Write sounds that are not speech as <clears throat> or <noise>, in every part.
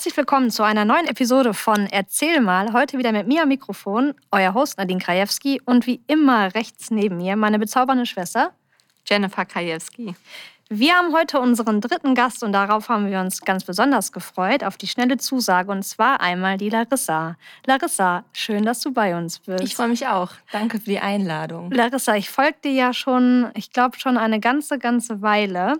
Herzlich willkommen zu einer neuen Episode von Erzähl mal. Heute wieder mit mir am Mikrofon, euer Host Nadine Krajewski und wie immer rechts neben mir meine bezaubernde Schwester Jennifer Krajewski. Wir haben heute unseren dritten Gast und darauf haben wir uns ganz besonders gefreut, auf die schnelle Zusage und zwar einmal die Larissa. Larissa, schön, dass du bei uns bist. Ich freue mich auch. Danke für die Einladung. Larissa, ich folge dir ja schon, ich glaube schon eine ganze, ganze Weile.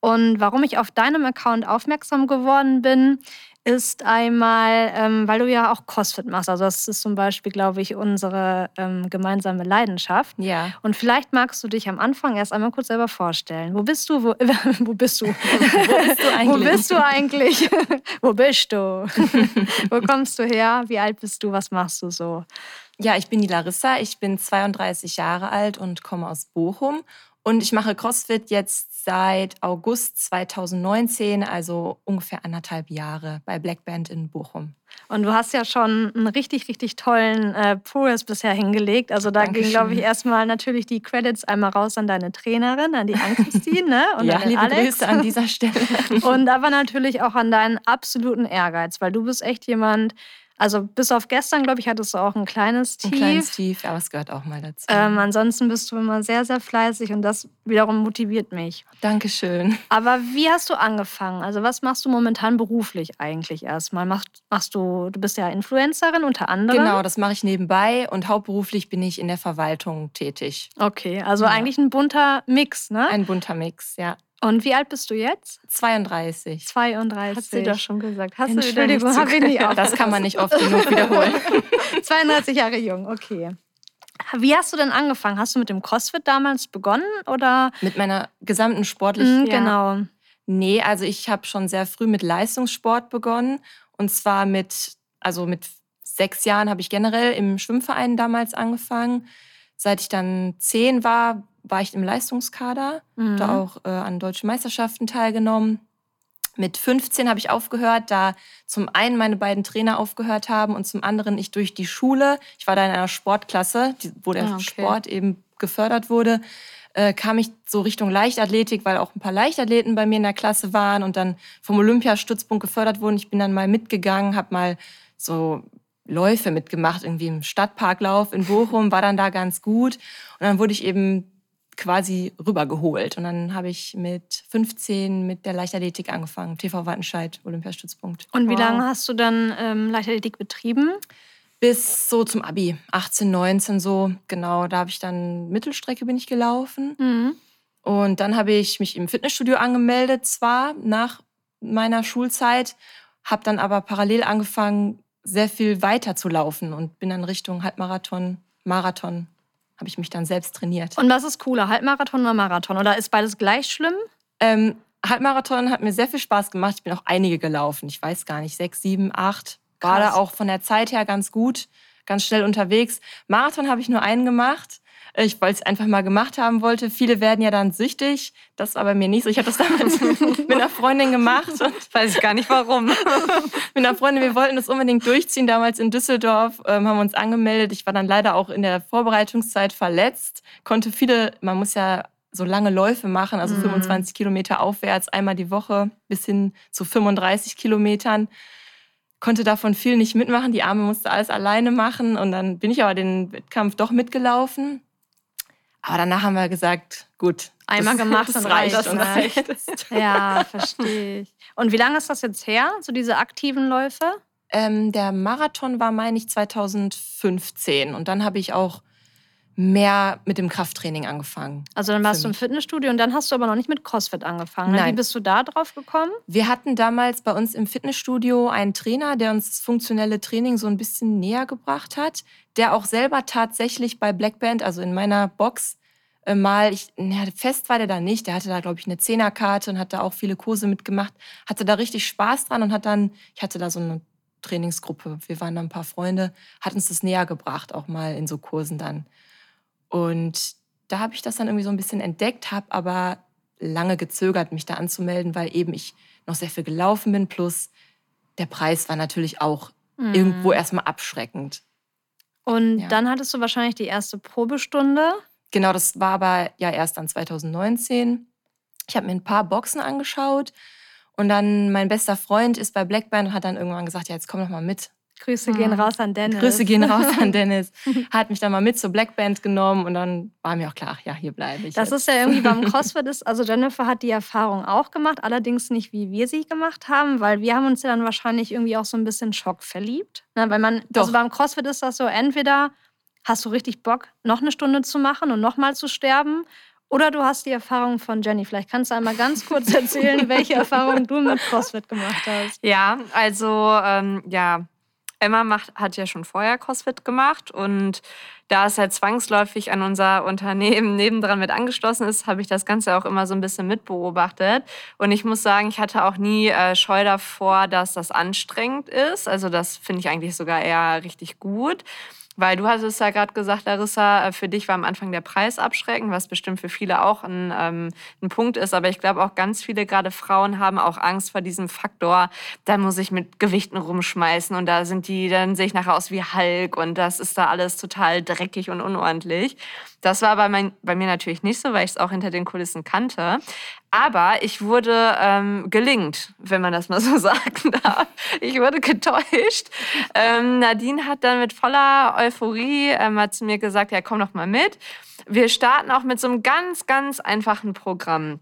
Und warum ich auf deinem Account aufmerksam geworden bin, ist einmal, ähm, weil du ja auch CrossFit machst. Also das ist zum Beispiel, glaube ich, unsere ähm, gemeinsame Leidenschaft. Ja. Und vielleicht magst du dich am Anfang erst einmal kurz selber vorstellen. Wo bist du? Wo, <laughs> <laughs> wo bist du? Wo bist du eigentlich? <laughs> Wo bist du eigentlich? wo bist du? wo kommst du her? Wie alt bist du? Was machst du so? Ja, ich bin die Larissa. Ich bin 32 Jahre alt und komme aus Bochum. Und ich mache CrossFit jetzt seit August 2019, also ungefähr anderthalb Jahre bei Black Band in Bochum. Und du hast ja schon einen richtig, richtig tollen äh, Progress bisher hingelegt. Also da Dankeschön. ging, glaube ich, erstmal natürlich die Credits einmal raus an deine Trainerin, an die Ann-Christine ne? <laughs> und ja, an den liebe Alex. Grüße an dieser <laughs> Stelle. Und aber natürlich auch an deinen absoluten Ehrgeiz, weil du bist echt jemand, also bis auf gestern, glaube ich, hattest du auch ein kleines Tief. Ein kleines Tief, aber es gehört auch mal dazu. Ähm, ansonsten bist du immer sehr, sehr fleißig und das wiederum motiviert mich. Dankeschön. Aber wie hast du angefangen? Also was machst du momentan beruflich eigentlich erstmal? Machst, machst du, du bist ja Influencerin unter anderem. Genau, das mache ich nebenbei und hauptberuflich bin ich in der Verwaltung tätig. Okay, also Ja. eigentlich ein bunter Mix, ne? Ein bunter Mix, ja. Und wie alt bist du jetzt? 32. 32. Hast du doch schon gesagt. Hast Entschuldigung, du hab ich nicht Das kann man nicht oft genug wiederholen. <laughs> 32 Jahre jung, okay. Wie hast du denn angefangen? Hast du mit dem CrossFit damals begonnen oder? Mit meiner gesamten sportlichen. Mhm, Genau. Nee, also ich habe schon sehr früh mit Leistungssport begonnen. Und zwar mit, also mit sechs Jahren habe ich generell im Schwimmverein damals angefangen. Seit ich dann zehn war, war ich im Leistungskader, Mhm. da auch äh, an deutschen Meisterschaften teilgenommen. Mit 15 habe ich aufgehört, da zum einen meine beiden Trainer aufgehört haben und zum anderen ich durch die Schule, ich war da in einer Sportklasse, wo der Ah, okay. Sport eben gefördert wurde, äh, kam ich so Richtung Leichtathletik, weil auch ein paar Leichtathleten bei mir in der Klasse waren und dann vom Olympiastützpunkt gefördert wurden. Ich bin dann mal mitgegangen, habe mal so Läufe mitgemacht, irgendwie im Stadtparklauf in Bochum, war dann da ganz gut. Und dann wurde ich eben quasi rübergeholt. Und dann habe ich mit 15 mit der Leichtathletik angefangen, TV Wattenscheid, Olympiastützpunkt. Und wie Wow. lange hast du dann ähm, Leichtathletik betrieben? Bis so zum Abi, 18, 19 so, genau. Da habe ich dann Mittelstrecke bin ich gelaufen. Mhm. Und dann habe ich mich im Fitnessstudio angemeldet, zwar nach meiner Schulzeit, habe dann aber parallel angefangen, sehr viel weiter zu laufen und bin dann Richtung Halbmarathon, Marathon, habe ich mich dann selbst trainiert. Und was ist cooler, Halbmarathon oder Marathon? Oder ist beides gleich schlimm? Ähm, Halbmarathon hat mir sehr viel Spaß gemacht. Ich bin auch einige gelaufen. Ich weiß gar nicht, sechs, sieben, acht. War Krass. da auch von der Zeit her ganz gut, ganz schnell unterwegs. Marathon habe ich nur einen gemacht. Ich wollte es einfach mal gemacht haben wollte. Viele werden ja dann süchtig. Das war bei mir nicht so. Ich habe das damals <laughs> mit einer Freundin gemacht. Und Weiß ich gar nicht warum. <laughs> mit einer Freundin, wir wollten das unbedingt durchziehen. Damals in Düsseldorf ähm, haben wir uns angemeldet. Ich war dann leider auch in der Vorbereitungszeit verletzt. Konnte viele, man muss ja so lange Läufe machen, also Mhm. 25 Kilometer aufwärts, einmal die Woche bis hin zu 35 Kilometern. Konnte davon viel nicht mitmachen. Die Arme musste alles alleine machen. Und dann bin ich aber den Wettkampf doch mitgelaufen. Aber danach haben wir gesagt, gut. Einmal das, gemacht <laughs> das und reicht. ne? reicht. <laughs> Ja, verstehe ich. Und wie lange ist das jetzt her, so diese aktiven Läufe? Ähm, der Marathon war, meine ich, 2015. Und dann habe ich auch mehr mit dem Krafttraining angefangen. Also dann warst du im. Fitnessstudio und dann hast du aber noch nicht mit CrossFit angefangen. Ne? Wie Nein. bist du da drauf gekommen? Wir hatten damals bei uns im Fitnessstudio einen Trainer, der uns das funktionelle Training so ein bisschen näher gebracht hat, der auch selber tatsächlich bei Black Band, also in meiner Box, mal, ich, na, fest war der da nicht, der hatte da, glaube ich, eine Zehnerkarte und hat da auch viele Kurse mitgemacht, hatte da richtig Spaß dran und hat dann, ich hatte da so eine Trainingsgruppe, wir waren da ein paar Freunde, hat uns das näher gebracht, auch mal in so Kursen dann. Und da habe ich das dann irgendwie so ein bisschen entdeckt, habe aber lange gezögert, mich da anzumelden, weil eben ich noch sehr viel gelaufen bin. Plus der Preis war natürlich auch Mhm. irgendwo erstmal abschreckend. Und Ja. dann hattest du wahrscheinlich die erste Probestunde. Genau, das war aber ja erst dann 2019. Ich habe mir ein paar Boxen angeschaut Und dann mein bester Freund ist bei Blackband und hat dann irgendwann gesagt, ja, jetzt komm doch mal mit. Grüße gehen hm. raus an Dennis. Grüße gehen raus an <laughs> Dennis. Hat mich dann mal mit zur Blackband genommen und dann war mir auch klar, ach ja, hier bleibe ich. Das jetzt. ist ja irgendwie beim <laughs> CrossFit ist, also Jennifer hat die Erfahrung auch gemacht, allerdings nicht wie wir sie gemacht haben, weil wir haben uns ja dann wahrscheinlich irgendwie auch so ein bisschen Schock verliebt. Ne? Weil man, Doch. also beim CrossFit ist das so, entweder hast du richtig Bock, noch eine Stunde zu machen und nochmal zu sterben. Oder du hast die Erfahrung von Jenny. Vielleicht kannst du einmal ganz kurz erzählen, <laughs> welche Erfahrung du mit CrossFit gemacht hast. Ja, also ähm, ja, Emma macht, hat ja schon vorher CrossFit gemacht und da es halt zwangsläufig an unser Unternehmen <laughs> nebendran mit angeschlossen ist, habe ich das Ganze auch immer so ein bisschen mitbeobachtet. Und ich muss sagen, ich hatte auch nie äh, Scheu davor, dass das anstrengend ist. Also das finde ich eigentlich sogar eher richtig gut. Weil du hast es ja gerade gesagt, Larissa, äh, für dich war am Anfang der Preis abschreckend, was bestimmt für viele auch ein, ähm, ein Punkt ist. Aber ich glaube auch ganz viele, gerade Frauen, haben auch Angst vor diesem Faktor, da muss ich mit Gewichten rumschmeißen und da sind die, dann sehe ich nachher aus wie Hulk und das ist da alles total dreckig und unordentlich. Das war bei, mein, bei mir natürlich nicht so, weil ich es auch hinter den Kulissen kannte. Aber ich wurde ähm, gelingt, wenn man das mal so <laughs> sagen darf. Ich wurde getäuscht. Ähm, Nadine hat dann mit voller Euphorie ähm, hat zu mir gesagt, ja, komm doch mal mit. Wir starten auch mit so einem ganz, ganz einfachen Programm.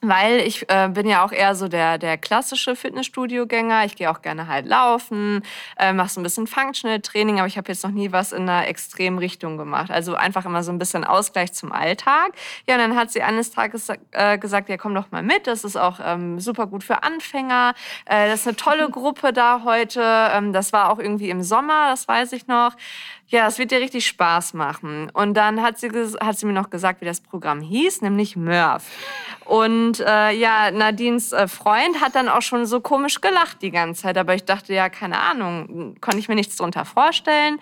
Weil ich äh, bin ja auch eher so der, der klassische Fitnessstudio-Gänger. Ich gehe auch gerne halt laufen, äh, mache so ein bisschen Functional-Training, aber ich habe jetzt noch nie was in einer extremen Richtung gemacht. Also einfach immer so ein bisschen Ausgleich zum Alltag. Ja, und dann hat sie eines Tages äh, gesagt, ja, komm doch mal mit. Das ist auch ähm, super gut für Anfänger. Äh, das ist eine tolle <laughs> Gruppe da heute. Ähm, das war auch irgendwie im Sommer, das weiß ich noch. Ja, es wird dir richtig Spaß machen. Und dann hat sie, hat sie mir noch gesagt, wie das Programm hieß, nämlich Murph. Und äh, ja, Nadines äh, Freund hat dann auch schon so komisch gelacht die ganze Zeit. Aber ich dachte, ja, keine Ahnung, konnte ich mir nichts drunter vorstellen.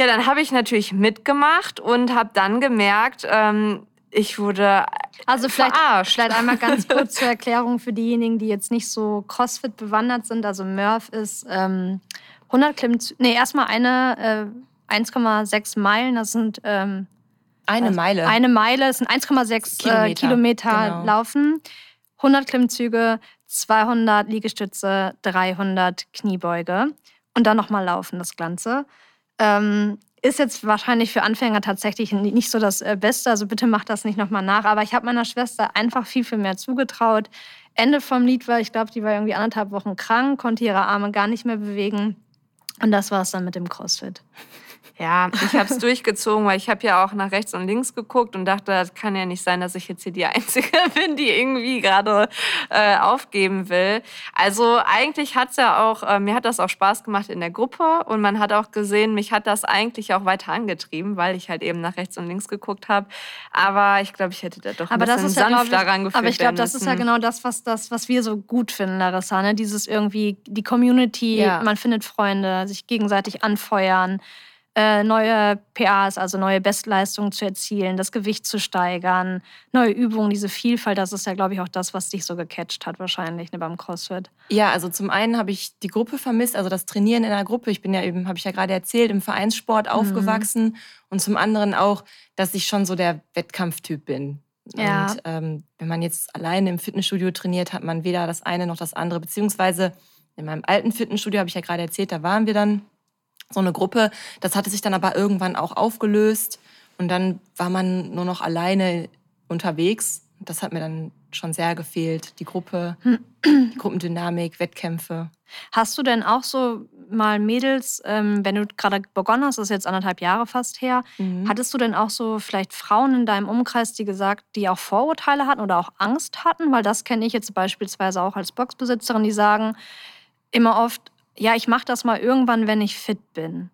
Ja, dann habe ich natürlich mitgemacht und habe dann gemerkt, ähm, ich wurde also vielleicht, verarscht. vielleicht einmal ganz kurz zur Erklärung für diejenigen, die jetzt nicht so CrossFit bewandert sind. Also Murph ist ähm, 100 Klimmzüge, nee, erstmal eine äh, 1,6 Meilen, das sind ähm, eine also Meile. Eine Meile, das sind 1,6 Kilometer, äh, Kilometer genau. laufen, 100 Klimmzüge, 200 Liegestütze, 300 Kniebeuge und dann nochmal laufen, das Ganze. Ähm, ist jetzt wahrscheinlich für Anfänger tatsächlich nicht so das äh, Beste, also bitte macht das nicht nochmal nach. Aber ich habe meiner Schwester einfach viel, viel mehr zugetraut. Ende vom Lied war, ich glaube, die war irgendwie anderthalb Wochen krank, konnte ihre Arme gar nicht mehr bewegen. Und das war es dann mit dem CrossFit. Ja, ich habe es <laughs> durchgezogen, weil ich habe ja auch nach rechts und links geguckt und dachte, das kann ja nicht sein, dass ich jetzt hier die <laughs> Einzige bin, die irgendwie gerade äh, aufgeben will. Also eigentlich hat es ja auch, äh, mir hat das auch Spaß gemacht in der Gruppe und man hat auch gesehen, mich hat das eigentlich auch weiter angetrieben, weil ich halt eben nach rechts und links geguckt habe. Aber ich glaube, ich hätte da doch ein aber bisschen sanfter ja, rangeführt. Aber ich glaube, das ist ja genau das, was, das, was wir so gut finden, Larissa. Ne? Dieses irgendwie, die Community, ja. man findet Freunde, sich gegenseitig anfeuern neue PAs, also neue Bestleistungen zu erzielen, das Gewicht zu steigern, neue Übungen, diese Vielfalt, das ist ja, glaube ich, auch das, was dich so gecatcht hat wahrscheinlich ne, beim CrossFit. Ja, also zum einen habe ich die Gruppe vermisst, also das Trainieren in einer Gruppe. Ich bin ja eben, habe ich ja gerade erzählt, im Vereinssport mhm. aufgewachsen. Mhm. Und zum anderen auch, dass ich schon so der Wettkampftyp bin. Ja. Und ähm, wenn man jetzt alleine im Fitnessstudio trainiert, hat man weder das eine noch das andere. Beziehungsweise in meinem alten Fitnessstudio, habe ich ja gerade erzählt, da waren wir dann so eine Gruppe. Das hatte sich dann aber irgendwann auch aufgelöst und dann war man nur noch alleine unterwegs. Das hat mir dann schon sehr gefehlt, die Gruppe, die Gruppendynamik, Wettkämpfe. Hast du denn auch so mal Mädels, ähm, wenn du gerade begonnen hast, das ist jetzt anderthalb Jahre fast her, mhm. hattest du denn auch so vielleicht Frauen in deinem Umkreis, die gesagt, die auch Vorurteile hatten oder auch Angst hatten? Weil das kenne ich jetzt beispielsweise auch als Boxbesitzerin, die sagen immer oft, ja, ich mache das mal irgendwann, wenn ich fit bin.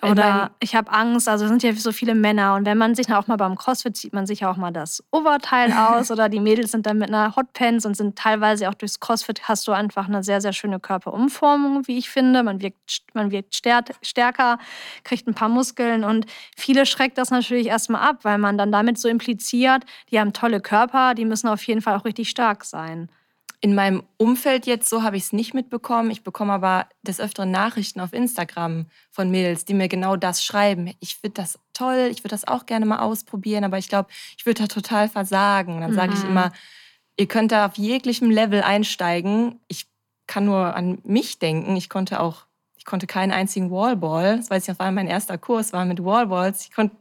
Oder ich, habe Angst, also es sind ja so viele Männer. Und wenn man sich auch mal beim CrossFit zieht man sich auch mal das Oberteil <laughs> aus oder die Mädels sind dann mit einer Hotpants und sind teilweise auch durchs CrossFit hast du einfach eine sehr, sehr schöne Körperumformung, wie ich finde. Man wirkt, man wirkt stärker, kriegt ein paar Muskeln und viele schreckt das natürlich erstmal ab, weil man dann damit so impliziert, die haben tolle Körper, die müssen auf jeden Fall auch richtig stark sein. In meinem Umfeld jetzt so habe ich es nicht mitbekommen. Ich bekomme aber des Öfteren Nachrichten auf Instagram von Mädels, die mir genau das schreiben. Ich finde das toll, ich würde das auch gerne mal ausprobieren, aber ich glaube, ich würde da total versagen. Dann sage ich mhm. immer, Ihr könnt da auf jeglichem Level einsteigen. Ich kann nur an mich denken. Ich konnte auch, ich konnte keinen einzigen Wallball. Das weiß ich noch, war mein erster Kurs, war mit Wallballs. Ich konnte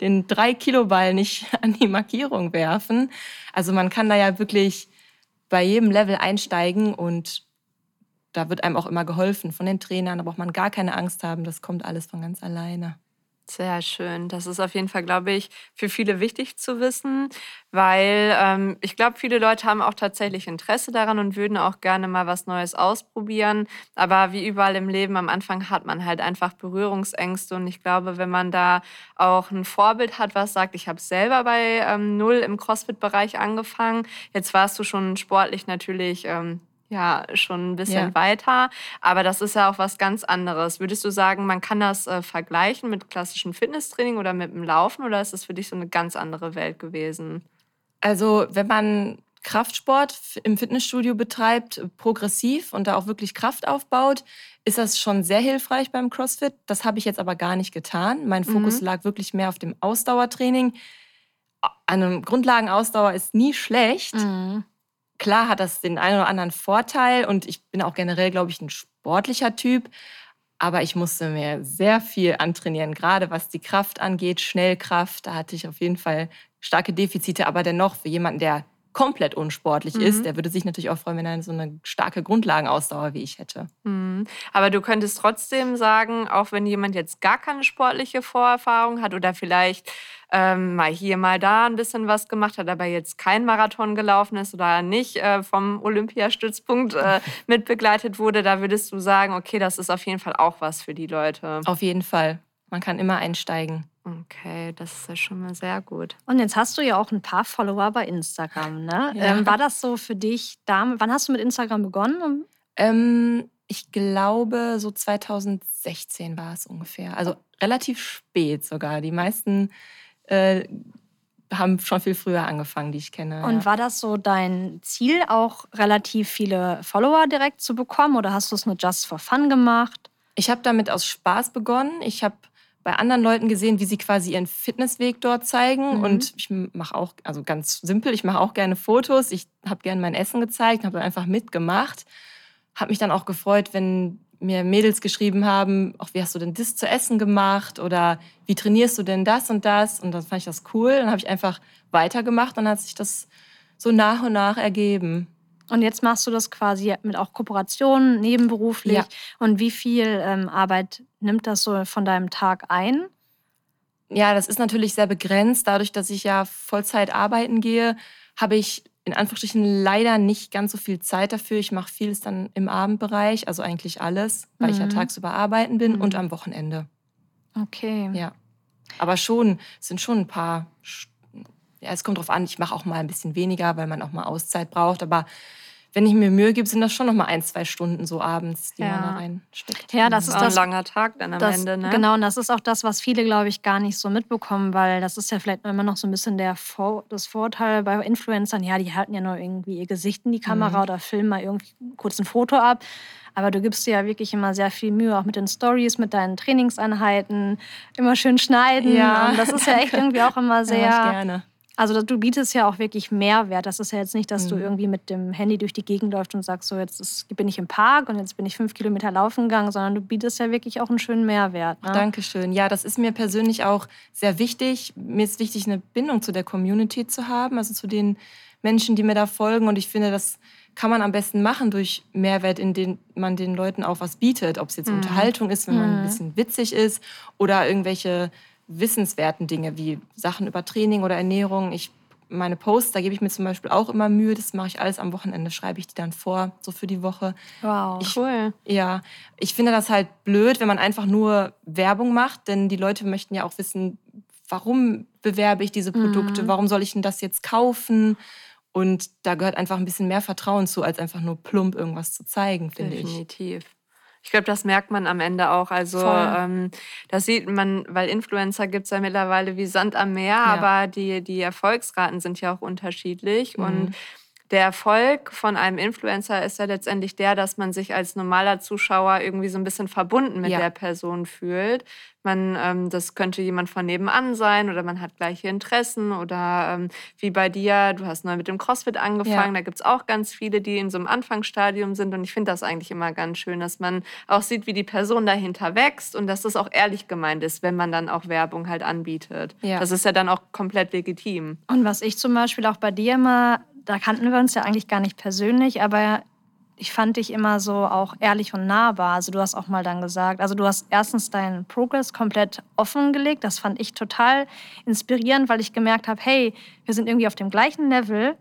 den 3-Kilo-Ball nicht <laughs> an die Markierung werfen. Also man kann da ja wirklich bei jedem Level einsteigen und da wird einem auch immer geholfen von den Trainern. Da braucht man gar keine Angst haben. Das kommt alles von ganz alleine. Sehr schön. Das ist auf jeden Fall, glaube ich, für viele wichtig zu wissen, weil ähm, ich glaube, viele Leute haben auch tatsächlich Interesse daran und würden auch gerne mal was Neues ausprobieren. Aber wie überall im Leben, am Anfang hat man halt einfach Berührungsängste. Und ich glaube, wenn man da auch ein Vorbild hat, was sagt, ich habe selber bei ähm, Null im CrossFit-Bereich angefangen. Jetzt warst du schon sportlich natürlich ähm, ja schon ein bisschen ja. weiter. Aber das ist ja auch was ganz anderes. Würdest du sagen, man kann das äh, vergleichen mit klassischem Fitnesstraining oder mit dem Laufen oder ist das für dich so eine ganz andere Welt gewesen? Also, wenn man Kraftsport im Fitnessstudio betreibt, progressiv und da auch wirklich Kraft aufbaut, ist das schon sehr hilfreich beim CrossFit. Das habe ich jetzt aber gar nicht getan. Mein Fokus mhm. lag wirklich mehr auf dem Ausdauertraining. Eine Grundlagenausdauer ist nie schlecht. Mhm. Klar hat das den einen oder anderen Vorteil und ich bin auch generell, glaube ich, ein sportlicher Typ. Aber ich musste mir sehr viel antrainieren, gerade was die Kraft angeht, Schnellkraft. Da hatte ich auf jeden Fall starke Defizite. Aber dennoch, für jemanden, der komplett unsportlich mhm. ist, der würde sich natürlich auch freuen, wenn er so eine starke Grundlagenausdauer wie ich hätte. Mhm. Aber du könntest trotzdem sagen, auch wenn jemand jetzt gar keine sportliche Vorerfahrung hat oder vielleicht ähm, mal hier, mal da ein bisschen was gemacht hat, aber jetzt kein Marathon gelaufen ist oder nicht äh, vom Olympiastützpunkt äh, <laughs> mitbegleitet wurde, da würdest du sagen, okay, das ist auf jeden Fall auch was für die Leute. Auf jeden Fall. Man kann immer einsteigen. Okay, das ist ja schon mal sehr gut. Und jetzt hast du ja auch ein paar Follower bei Instagram, ne? Ja. Ähm, war das so für dich da? Wann hast du mit Instagram begonnen? Ähm, ich glaube, so 2016 war es ungefähr. Also relativ spät sogar. Die meisten äh, haben schon viel früher angefangen, die ich kenne. Und ja. war das so dein Ziel, auch relativ viele Follower direkt zu bekommen oder hast du es nur just for fun gemacht? Ich habe damit aus Spaß begonnen. Ich habe bei anderen Leuten gesehen, wie sie quasi ihren Fitnessweg dort zeigen. Mhm. Und ich mache auch, also ganz simpel, ich mache auch gerne Fotos. Ich habe gerne mein Essen gezeigt, habe dann einfach mitgemacht. Habe mich dann auch gefreut, wenn mir Mädels geschrieben haben, auch wie hast du denn das zu essen gemacht oder wie trainierst du denn das und das? Und dann fand ich das cool. Dann habe ich einfach weitergemacht und dann hat sich das so nach und nach ergeben. Und jetzt machst du das quasi mit auch Kooperationen, nebenberuflich. Ja. Und wie viel ähm, Arbeit nimmt das so von deinem Tag ein? Ja, das ist natürlich sehr begrenzt. Dadurch, dass ich ja Vollzeit arbeiten gehe, habe ich in Anführungsstrichen leider nicht ganz so viel Zeit dafür. Ich mache vieles dann im Abendbereich, also eigentlich alles, weil mhm. ich ja mhm. tagsüber arbeiten bin mhm. und am Wochenende. Okay. Ja. Aber schon, es sind schon ein paar, ja, es kommt drauf an, ich mache auch mal ein bisschen weniger, weil man auch mal Auszeit braucht, aber wenn ich mir Mühe gebe, sind das schon noch mal ein, zwei Stunden so abends, die ja. man da reinsteckt. Ja, das ist das, ein langer Tag dann am das, Ende. Ne? Genau, und das ist auch das, was viele, glaube ich, gar nicht so mitbekommen, weil das ist ja vielleicht immer noch so ein bisschen der Vor das Vorteil bei Influencern. Ja, die halten ja nur irgendwie ihr Gesicht in die Kamera mhm. oder filmen mal irgendwie kurz ein Foto ab. Aber du gibst dir ja wirklich immer sehr viel Mühe, auch mit den Stories, mit deinen Trainingseinheiten, immer schön schneiden. Ja. Und das ist ja <laughs> echt irgendwie auch immer sehr. Ja, gerne also du bietest ja auch wirklich Mehrwert. Das ist ja jetzt nicht, dass mhm. du irgendwie mit dem Handy durch die Gegend läufst und sagst, so jetzt ist, bin ich im Park und jetzt bin ich fünf Kilometer laufen gegangen, sondern du bietest ja wirklich auch einen schönen Mehrwert. Ne? Dankeschön. Ja, das ist mir persönlich auch sehr wichtig. Mir ist wichtig, eine Bindung zu der Community zu haben, also zu den Menschen, die mir da folgen. Und ich finde, das kann man am besten machen durch Mehrwert, indem man den Leuten auch was bietet. Ob es jetzt mhm. Unterhaltung ist, wenn man ein mhm. bisschen witzig ist oder irgendwelche wissenswerten Dinge wie Sachen über Training oder Ernährung. Ich meine Posts, da gebe ich mir zum Beispiel auch immer Mühe. Das mache ich alles am Wochenende, schreibe ich die dann vor, so für die Woche. Wow, ich, cool. Ja, ich finde das halt blöd, wenn man einfach nur Werbung macht, denn die Leute möchten ja auch wissen, warum bewerbe ich diese Produkte, mhm. warum soll ich denn das jetzt kaufen? Und da gehört einfach ein bisschen mehr Vertrauen zu, als einfach nur plump irgendwas zu zeigen, finde ich. Definitiv. Ich glaube, das merkt man am Ende auch. Also ähm, das sieht man, weil Influencer gibt es ja mittlerweile wie Sand am Meer, ja. aber die, die Erfolgsraten sind ja auch unterschiedlich. Mhm. Und der Erfolg von einem Influencer ist ja letztendlich der, dass man sich als normaler Zuschauer irgendwie so ein bisschen verbunden mit Ja. der Person fühlt. Man, ähm, das könnte jemand von nebenan sein oder man hat gleiche Interessen oder ähm, wie bei dir, du hast neu mit dem CrossFit angefangen, da gibt es auch ganz viele, die in so einem Anfangsstadium sind und ich finde das eigentlich immer ganz schön, dass man auch sieht, wie die Person dahinter wächst und dass das auch ehrlich gemeint ist, wenn man dann auch Werbung halt anbietet. Ja. Das ist ja dann auch komplett legitim. Und was ich zum Beispiel auch bei dir immer, da kannten wir uns ja eigentlich gar nicht persönlich, aber ich fand dich immer so auch ehrlich und nahbar. Also du hast auch mal dann gesagt, also du hast erstens deinen Progress komplett offengelegt. Das fand ich total inspirierend, weil ich gemerkt habe, hey, wir sind irgendwie auf dem gleichen Level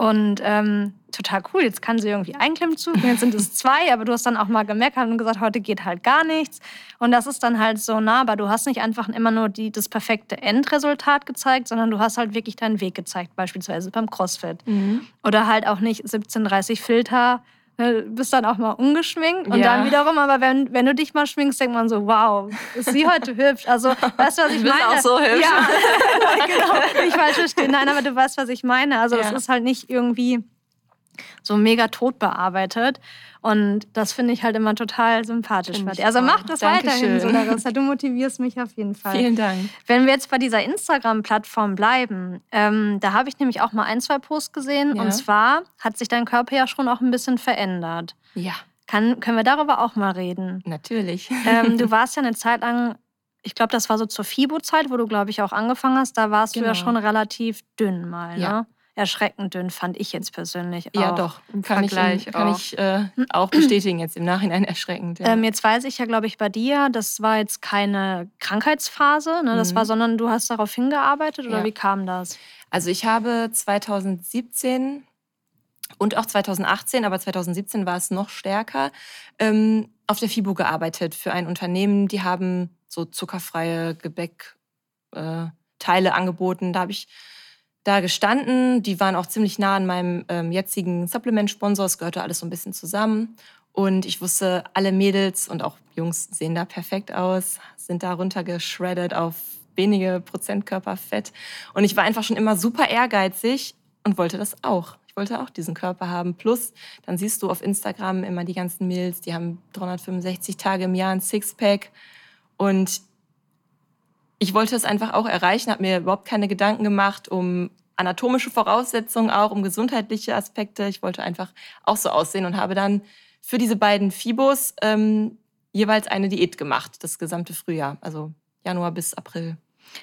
und ähm, total cool. Jetzt kann sie irgendwie einen Klimmzug, und jetzt sind es zwei, aber du hast dann auch mal gemeckert und gesagt, heute geht halt gar nichts. Und das ist dann halt so nahbar. Du hast nicht einfach immer nur die, das perfekte Endresultat gezeigt, sondern du hast halt wirklich deinen Weg gezeigt, beispielsweise beim CrossFit. Oder halt auch nicht 1730 Filter, bist dann auch mal ungeschminkt und Ja. dann wiederum, aber wenn, wenn du dich mal schminkst, denkt man so, wow, ist sie heute hübsch? Also, weißt du, was ich <laughs> Du bist meine? auch so hübsch. Ja, <laughs> genau, nicht falsch verstehen. Nein, aber du weißt, was ich meine. Also, das Ja. ist halt nicht irgendwie so mega tot bearbeitet. Und das finde ich halt immer total sympathisch. Also mach das Dankeschön. weiterhin so, Larissa. Du motivierst mich auf jeden Fall. Vielen Dank. Wenn wir jetzt bei dieser Instagram-Plattform bleiben, ähm, da habe ich nämlich auch mal ein, zwei Posts gesehen. Ja. Und zwar hat sich dein Körper ja schon auch ein bisschen verändert. Ja, Kann, können wir darüber auch mal reden? natürlich. ähm, du <laughs> warst ja eine Zeit lang, ich glaube, das war so zur FIBO-Zeit, wo du, glaube ich, auch angefangen hast. Da warst du ja Genau. schon relativ dünn mal. Ja. Erschreckend dünn, fand ich jetzt persönlich Ja, auch. doch. Im Kann ich, Vergleich kann auch. ich äh, auch bestätigen, jetzt im Nachhinein erschreckend. Ja. Ähm, jetzt weiß ich ja, glaube ich, bei dir, das war jetzt keine Krankheitsphase, ne? das Mhm. war, sondern du hast darauf hingearbeitet oder Ja. wie kam das? Also ich habe 2017 und auch 2018, aber 2017 war es noch stärker, ähm, auf der FIBO gearbeitet für ein Unternehmen. Die haben so zuckerfreie Gebäckteile äh, angeboten. Da habe ich da gestanden. Die waren auch ziemlich nah an meinem ähm, jetzigen Supplement-Sponsor. Es gehörte alles so ein bisschen zusammen. Und ich wusste, alle Mädels und auch Jungs sehen da perfekt aus, sind da runtergeschreddet auf wenige Prozent Körperfett. Und ich war einfach schon immer super ehrgeizig und wollte das auch. Ich wollte auch diesen Körper haben. Plus, dann siehst du auf Instagram immer die ganzen Mädels, die haben 365 Tage im Jahr ein Sixpack. Und ich wollte es einfach auch erreichen, habe mir überhaupt keine Gedanken gemacht um anatomische Voraussetzungen, auch um gesundheitliche Aspekte. Ich wollte einfach auch so aussehen und habe dann für diese beiden Fibos ähm, jeweils eine Diät gemacht, das gesamte Frühjahr, also Januar bis April.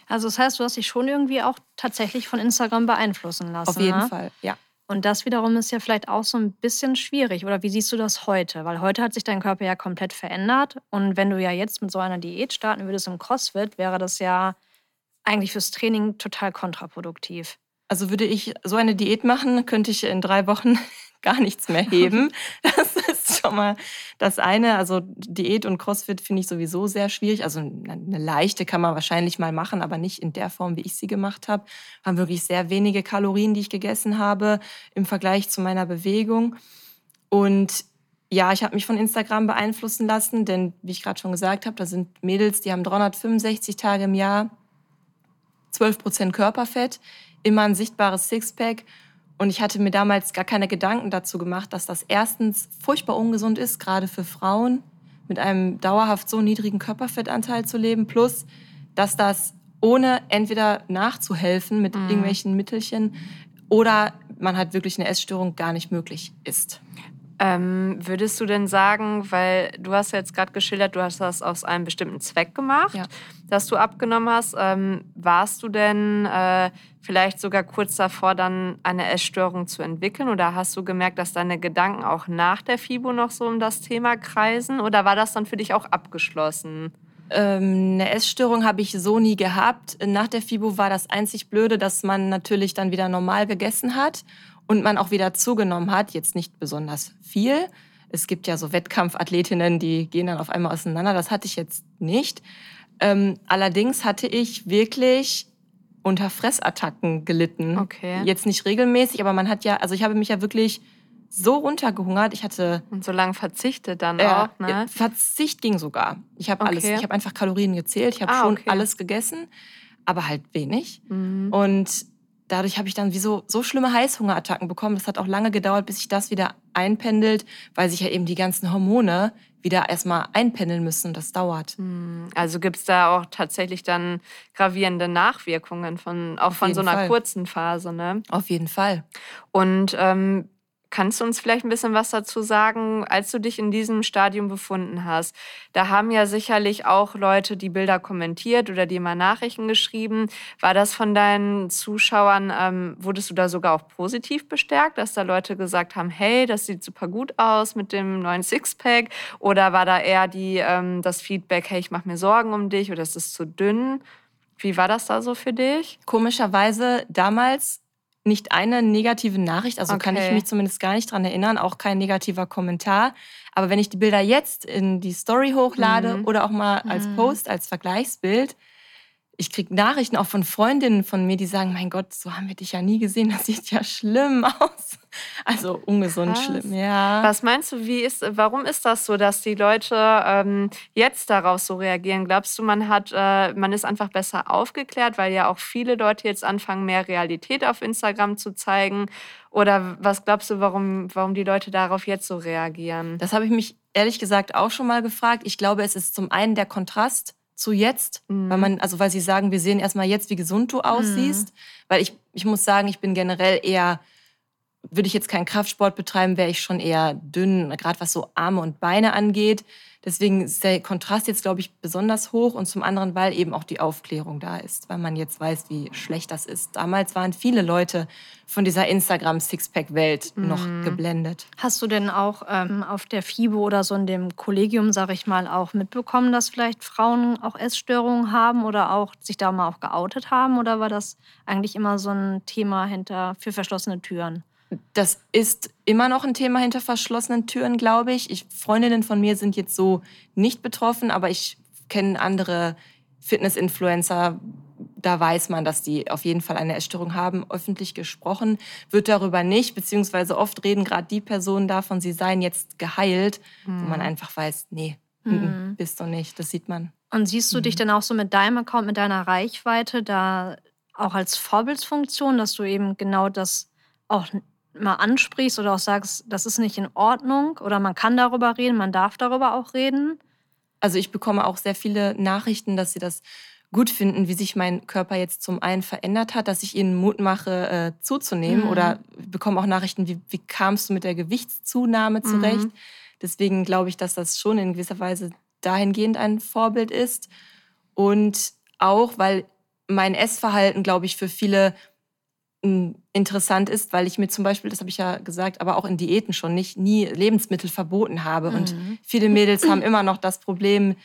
Also das heißt, du hast dich schon irgendwie auch tatsächlich von Instagram beeinflussen lassen. Auf jeden ne? Fall, ja. Und das wiederum ist ja vielleicht auch so ein bisschen schwierig. Oder wie siehst du das heute? Weil heute hat sich dein Körper ja komplett verändert. Und wenn du ja jetzt mit so einer Diät starten würdest im CrossFit, wäre das ja eigentlich fürs Training total kontraproduktiv. Also würde ich so eine Diät machen, könnte ich in drei Wochen <laughs> gar nichts mehr heben. <laughs> Das schon mal das eine. Also Diät und CrossFit finde ich sowieso sehr schwierig. Also eine leichte kann man wahrscheinlich mal machen, aber nicht in der Form, wie ich sie gemacht habe. Haben wirklich sehr wenige Kalorien, die ich gegessen habe im Vergleich zu meiner Bewegung. Und ja, ich habe mich von Instagram beeinflussen lassen, denn wie ich gerade schon gesagt habe, da sind Mädels, die haben 365 Tage im Jahr, 12% Körperfett, immer ein sichtbares Sixpack. Und ich hatte mir damals gar keine Gedanken dazu gemacht, dass das erstens furchtbar ungesund ist, gerade für Frauen, mit einem dauerhaft so niedrigen Körperfettanteil zu leben, plus dass das ohne entweder nachzuhelfen mit Mhm. irgendwelchen Mittelchen oder man hat wirklich eine Essstörung gar nicht möglich ist. Ähm, würdest du denn sagen, weil du hast ja jetzt gerade geschildert, du hast das aus einem bestimmten Zweck gemacht, Ja. dass du abgenommen hast. Ähm, warst du denn äh, vielleicht sogar kurz davor, dann eine Essstörung zu entwickeln? Oder hast du gemerkt, dass deine Gedanken auch nach der FIBO noch so um das Thema kreisen? Oder war das dann für dich auch abgeschlossen? Ähm, eine Essstörung habe ich so nie gehabt. Nach der FIBO war das einzig Blöde, dass man natürlich dann wieder normal gegessen hat und man auch wieder zugenommen hat. Jetzt nicht besonders viel. Es gibt ja so Wettkampfathletinnen, die gehen dann auf einmal auseinander. Das hatte ich jetzt nicht. Ähm, allerdings hatte ich wirklich unter Fressattacken gelitten. Okay. Jetzt nicht regelmäßig, aber man hat ja, also ich habe mich ja wirklich so runtergehungert. Ich hatte Und so lange verzichtet dann ja, auch, ne? Verzicht ging sogar. Ich habe alles, Okay. ich habe einfach Kalorien gezählt, ich habe Ah, schon okay. alles gegessen, aber halt wenig. Mhm. Und dadurch habe ich dann wie so, so schlimme Heißhungerattacken bekommen. Das hat auch lange gedauert, bis sich das wieder einpendelt, weil sich ja eben die ganzen Hormone wieder erstmal einpendeln müssen. Das dauert. Hm, also gibt es da auch tatsächlich dann gravierende Nachwirkungen von auch Auf von so einer Fall. kurzen Phase, ne? Auf jeden Fall. Und ähm, Kannst du uns vielleicht ein bisschen was dazu sagen, als du dich in diesem Stadium befunden hast? Da haben ja sicherlich auch Leute die Bilder kommentiert oder dir mal Nachrichten geschrieben. War das von deinen Zuschauern, ähm, wurdest du da sogar auch positiv bestärkt, dass da Leute gesagt haben, hey, das sieht super gut aus mit dem neuen Sixpack? Oder war da eher die, ähm, das Feedback, hey, ich mache mir Sorgen um dich oder es ist zu dünn? Wie war das da so für dich? Komischerweise damals nicht eine negative Nachricht, also okay. kann ich mich zumindest gar nicht dran erinnern, auch kein negativer Kommentar. Aber wenn ich die Bilder jetzt in die Story hochlade mhm. oder auch mal als mhm. Post, als Vergleichsbild, ich kriege Nachrichten auch von Freundinnen von mir, die sagen, mein Gott, so haben wir dich ja nie gesehen, das sieht ja schlimm <laughs> aus. Also ungesund Krass. schlimm, ja. Was meinst du, wie ist, warum ist das so, dass die Leute ähm, jetzt darauf so reagieren? Glaubst du, man hat, äh, man ist einfach besser aufgeklärt, weil ja auch viele Leute jetzt anfangen, mehr Realität auf Instagram zu zeigen? Oder was glaubst du, warum, warum die Leute darauf jetzt so reagieren? Das habe ich mich ehrlich gesagt auch schon mal gefragt. Ich glaube, es ist zum einen der Kontrast zu jetzt, mhm. weil man, also weil sie sagen, wir sehen erstmal jetzt, wie gesund du aussiehst. Mhm. Weil ich, ich muss sagen, ich bin generell eher, würde ich jetzt keinen Kraftsport betreiben, wäre ich schon eher dünn, gerade was so Arme und Beine angeht. Deswegen ist der Kontrast jetzt, glaube ich, besonders hoch und zum anderen, weil eben auch die Aufklärung da ist, weil man jetzt weiß, wie schlecht das ist. Damals waren viele Leute von dieser Instagram-Sixpack-Welt mhm. noch geblendet. Hast du denn auch ähm, auf der FIBO oder so in dem Kollegium, sage ich mal, auch mitbekommen, dass vielleicht Frauen auch Essstörungen haben oder auch sich da mal auch geoutet haben? Oder war das eigentlich immer so ein Thema hinter für verschlossene Türen? Das ist immer noch ein Thema hinter verschlossenen Türen, glaube ich. ich. Freundinnen von mir sind jetzt so nicht betroffen, aber ich kenne andere Fitness-Influencer. Da weiß man, dass die auf jeden Fall eine Essstörung haben. Öffentlich gesprochen wird darüber nicht, beziehungsweise oft reden gerade die Personen davon, sie seien jetzt geheilt, mhm. wo man hm. einfach weiß, nee, mhm. bist du nicht. Das sieht man. Und siehst du mhm. dich denn auch so mit deinem Account, mit deiner Reichweite da auch als Vorbildsfunktion, dass du eben genau das auch mal ansprichst oder auch sagst, das ist nicht in Ordnung oder man kann darüber reden, man darf darüber auch reden? Also ich bekomme auch sehr viele Nachrichten, dass sie das gut finden, wie sich mein Körper jetzt zum einen verändert hat, dass ich ihnen Mut mache, äh, zuzunehmen. Mhm. Oder bekomme auch Nachrichten, wie, wie kamst du mit der Gewichtszunahme zurecht? Mhm. Deswegen glaube ich, dass das schon in gewisser Weise dahingehend ein Vorbild ist. Und auch, weil mein Essverhalten, glaube ich, für viele interessant ist, weil ich mir zum Beispiel, das habe ich ja gesagt, aber auch in Diäten schon nicht, nie Lebensmittel verboten habe. Mhm. Und viele Mädels haben immer noch das Problem,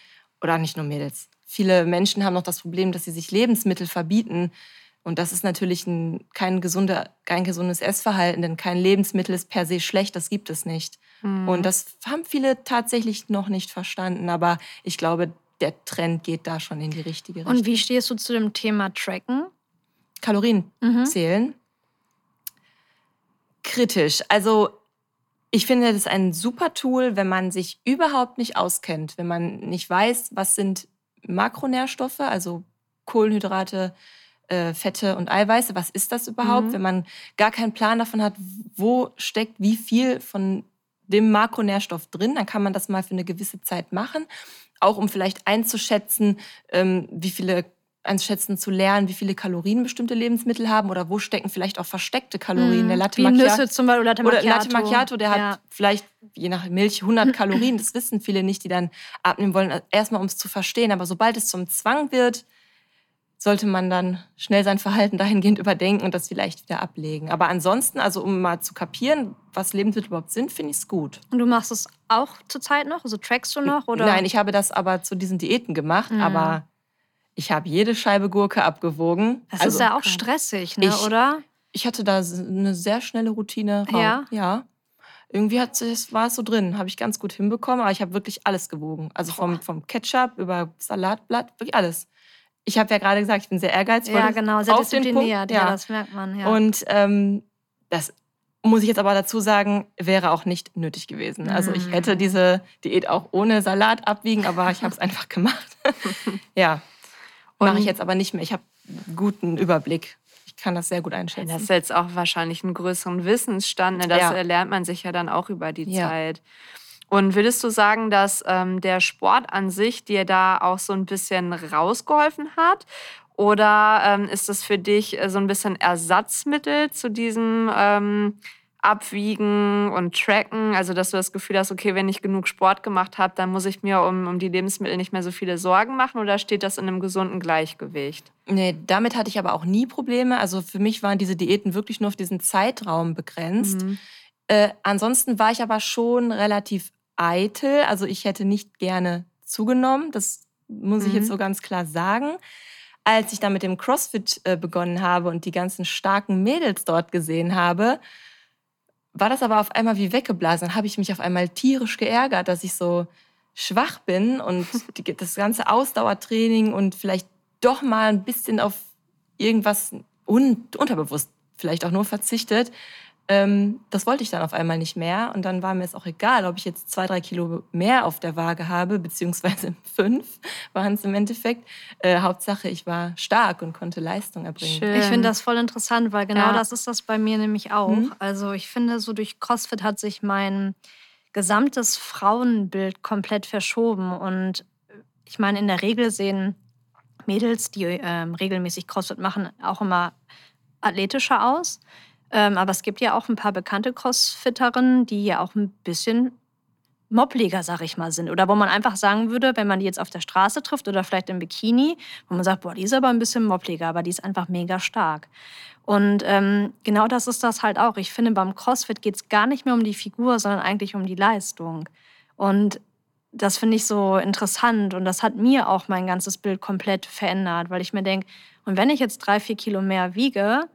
oder nicht nur Mädels, viele Menschen haben noch das Problem, dass sie sich Lebensmittel verbieten. Und das ist natürlich ein, kein, gesunde, kein gesundes Essverhalten, denn kein Lebensmittel ist per se schlecht, das gibt es nicht. Mhm. Und das haben viele tatsächlich noch nicht verstanden. Aber ich glaube, der Trend geht da schon in die richtige Richtung. Und wie stehst du zu dem Thema Tracken? Kalorien mhm. zählen. Kritisch. Also ich finde das ist ein super Tool, wenn man sich überhaupt nicht auskennt, wenn man nicht weiß, was sind Makronährstoffe, also Kohlenhydrate, äh, Fette und Eiweiße, was ist das überhaupt, mhm. wenn man gar keinen Plan davon hat, wo steckt wie viel von dem Makronährstoff drin, dann kann man das mal für eine gewisse Zeit machen, auch um vielleicht einzuschätzen, ähm, wie viele einschätzen zu lernen, wie viele Kalorien bestimmte Lebensmittel haben oder wo stecken vielleicht auch versteckte Kalorien. Mm, der Latte Macchiato, Nüsse zum Beispiel, Latte Macchiato. Oder Latte Macchiato, der ja. hat vielleicht je nach Milch 100 <laughs> Kalorien. Das wissen viele nicht, die dann abnehmen wollen. Erstmal, um es zu verstehen. Aber sobald es zum Zwang wird, sollte man dann schnell sein Verhalten dahingehend überdenken und das vielleicht wieder ablegen. Aber ansonsten, also um mal zu kapieren, was Lebensmittel überhaupt sind, finde ich es gut. Und du machst es auch zurzeit noch? Also trackst du noch? Oder? Nein, ich habe das aber zu diesen Diäten gemacht, mhm. aber ich habe jede Scheibe Gurke abgewogen. Das also, ist ja auch stressig, ne, ich, oder? Ich hatte da eine sehr schnelle Routine. Ja. Ja. Irgendwie hat war es so drin, habe ich ganz gut hinbekommen, aber ich habe wirklich alles gewogen. Also vom, vom Ketchup über Salatblatt, wirklich alles. Ich habe ja gerade gesagt, ich bin sehr ehrgeizig. Ja, genau, sehr diszipliniert. Ja. ja, das merkt man. Ja. Und ähm, das muss ich jetzt aber dazu sagen, wäre auch nicht nötig gewesen. Also ich hätte mm. diese Diät auch ohne Salat abwiegen, aber ich habe es <laughs> einfach gemacht. <laughs> ja. Mache ich jetzt aber nicht mehr. Ich habe einen guten Überblick. ich kann das sehr gut einschätzen. Das ist jetzt auch wahrscheinlich einen größeren Wissensstand. Ne? Das ja. lernt man sich ja dann auch über die ja. Zeit. Und würdest du sagen, dass ähm, der Sport an sich dir da auch so ein bisschen rausgeholfen hat? Oder ähm, ist das für dich äh, so ein bisschen Ersatzmittel zu diesem ähm, Abwiegen und Tracken? Also, dass du das Gefühl hast, okay, wenn ich genug Sport gemacht habe, dann muss ich mir um, um die Lebensmittel nicht mehr so viele Sorgen machen? Oder steht das in einem gesunden Gleichgewicht? Nee, damit hatte ich aber auch nie Probleme. Also, für mich waren diese Diäten wirklich nur auf diesen Zeitraum begrenzt. Mhm. Äh, ansonsten war ich aber schon relativ eitel. Also ich hätte nicht gerne zugenommen. Das muss ich jetzt mhm. so ganz klar sagen. Als ich dann mit dem CrossFit äh, begonnen habe und die ganzen starken Mädels dort gesehen habe, war das aber auf einmal wie weggeblasen. Dann habe ich mich auf einmal tierisch geärgert, dass ich so schwach bin und <laughs> die, das ganze Ausdauertraining und vielleicht doch mal ein bisschen auf irgendwas un unterbewusst vielleicht auch nur verzichtet, ähm, das wollte ich dann auf einmal nicht mehr. Und dann war mir es auch egal, ob ich jetzt zwei, drei Kilo mehr auf der Waage habe, beziehungsweise <laughs> fünf waren es im Endeffekt. Äh, Hauptsache, ich war stark und konnte Leistung erbringen. Schön. Ich finde das voll interessant, weil genau ja. das ist das bei mir nämlich auch. Mhm. Also ich finde, so durch CrossFit hat sich mein gesamtes Frauenbild komplett verschoben. Und ich meine, in der Regel sehen Mädels, die ähm, regelmäßig CrossFit machen, auch immer athletischer aus. Ähm, aber es gibt ja auch ein paar bekannte Crossfitterinnen, die ja auch ein bisschen moppliger, sag ich mal, sind. Oder wo man einfach sagen würde, wenn man die jetzt auf der Straße trifft oder vielleicht im Bikini, wo man sagt, boah, die ist aber ein bisschen moppliger, aber die ist einfach mega stark. Und ähm, genau das ist das halt auch. Ich finde, beim CrossFit geht es gar nicht mehr um die Figur, sondern eigentlich um die Leistung. Und das finde ich so interessant und das hat mir auch mein ganzes Bild komplett verändert, weil ich mir denke, und wenn ich jetzt drei, vier Kilo mehr wiege,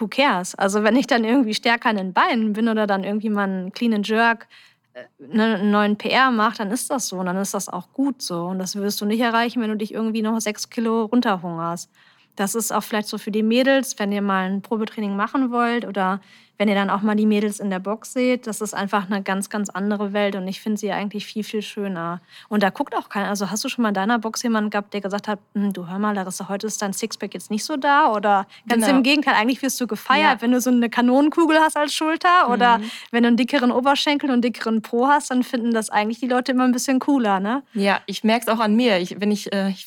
who cares? Also wenn ich dann irgendwie stärker in den Beinen bin oder dann irgendwie mal einen clean and jerk äh, ne, einen neuen PR mache, dann ist das so und dann ist das auch gut so. Und das wirst du nicht erreichen, wenn du dich irgendwie noch sechs Kilo runterhungerst. Das ist auch vielleicht so für die Mädels, wenn ihr mal ein Probetraining machen wollt oder wenn ihr dann auch mal die Mädels in der Box seht, das ist einfach eine ganz, ganz andere Welt und ich finde sie eigentlich viel, viel schöner. Und da guckt auch keiner. Also hast du schon mal in deiner Box jemanden gehabt, der gesagt hat, hm, du hör mal, Larissa, heute ist dein Sixpack jetzt nicht so da? Oder ganz genau. im Gegenteil, eigentlich wirst du gefeiert, ja. wenn du so eine Kanonenkugel hast als Schulter oder mhm. wenn du einen dickeren Oberschenkel und einen dickeren Po hast, dann finden das eigentlich die Leute immer ein bisschen cooler, ne? Ja, ich merke es auch an mir. Ich, wenn ich, äh, ich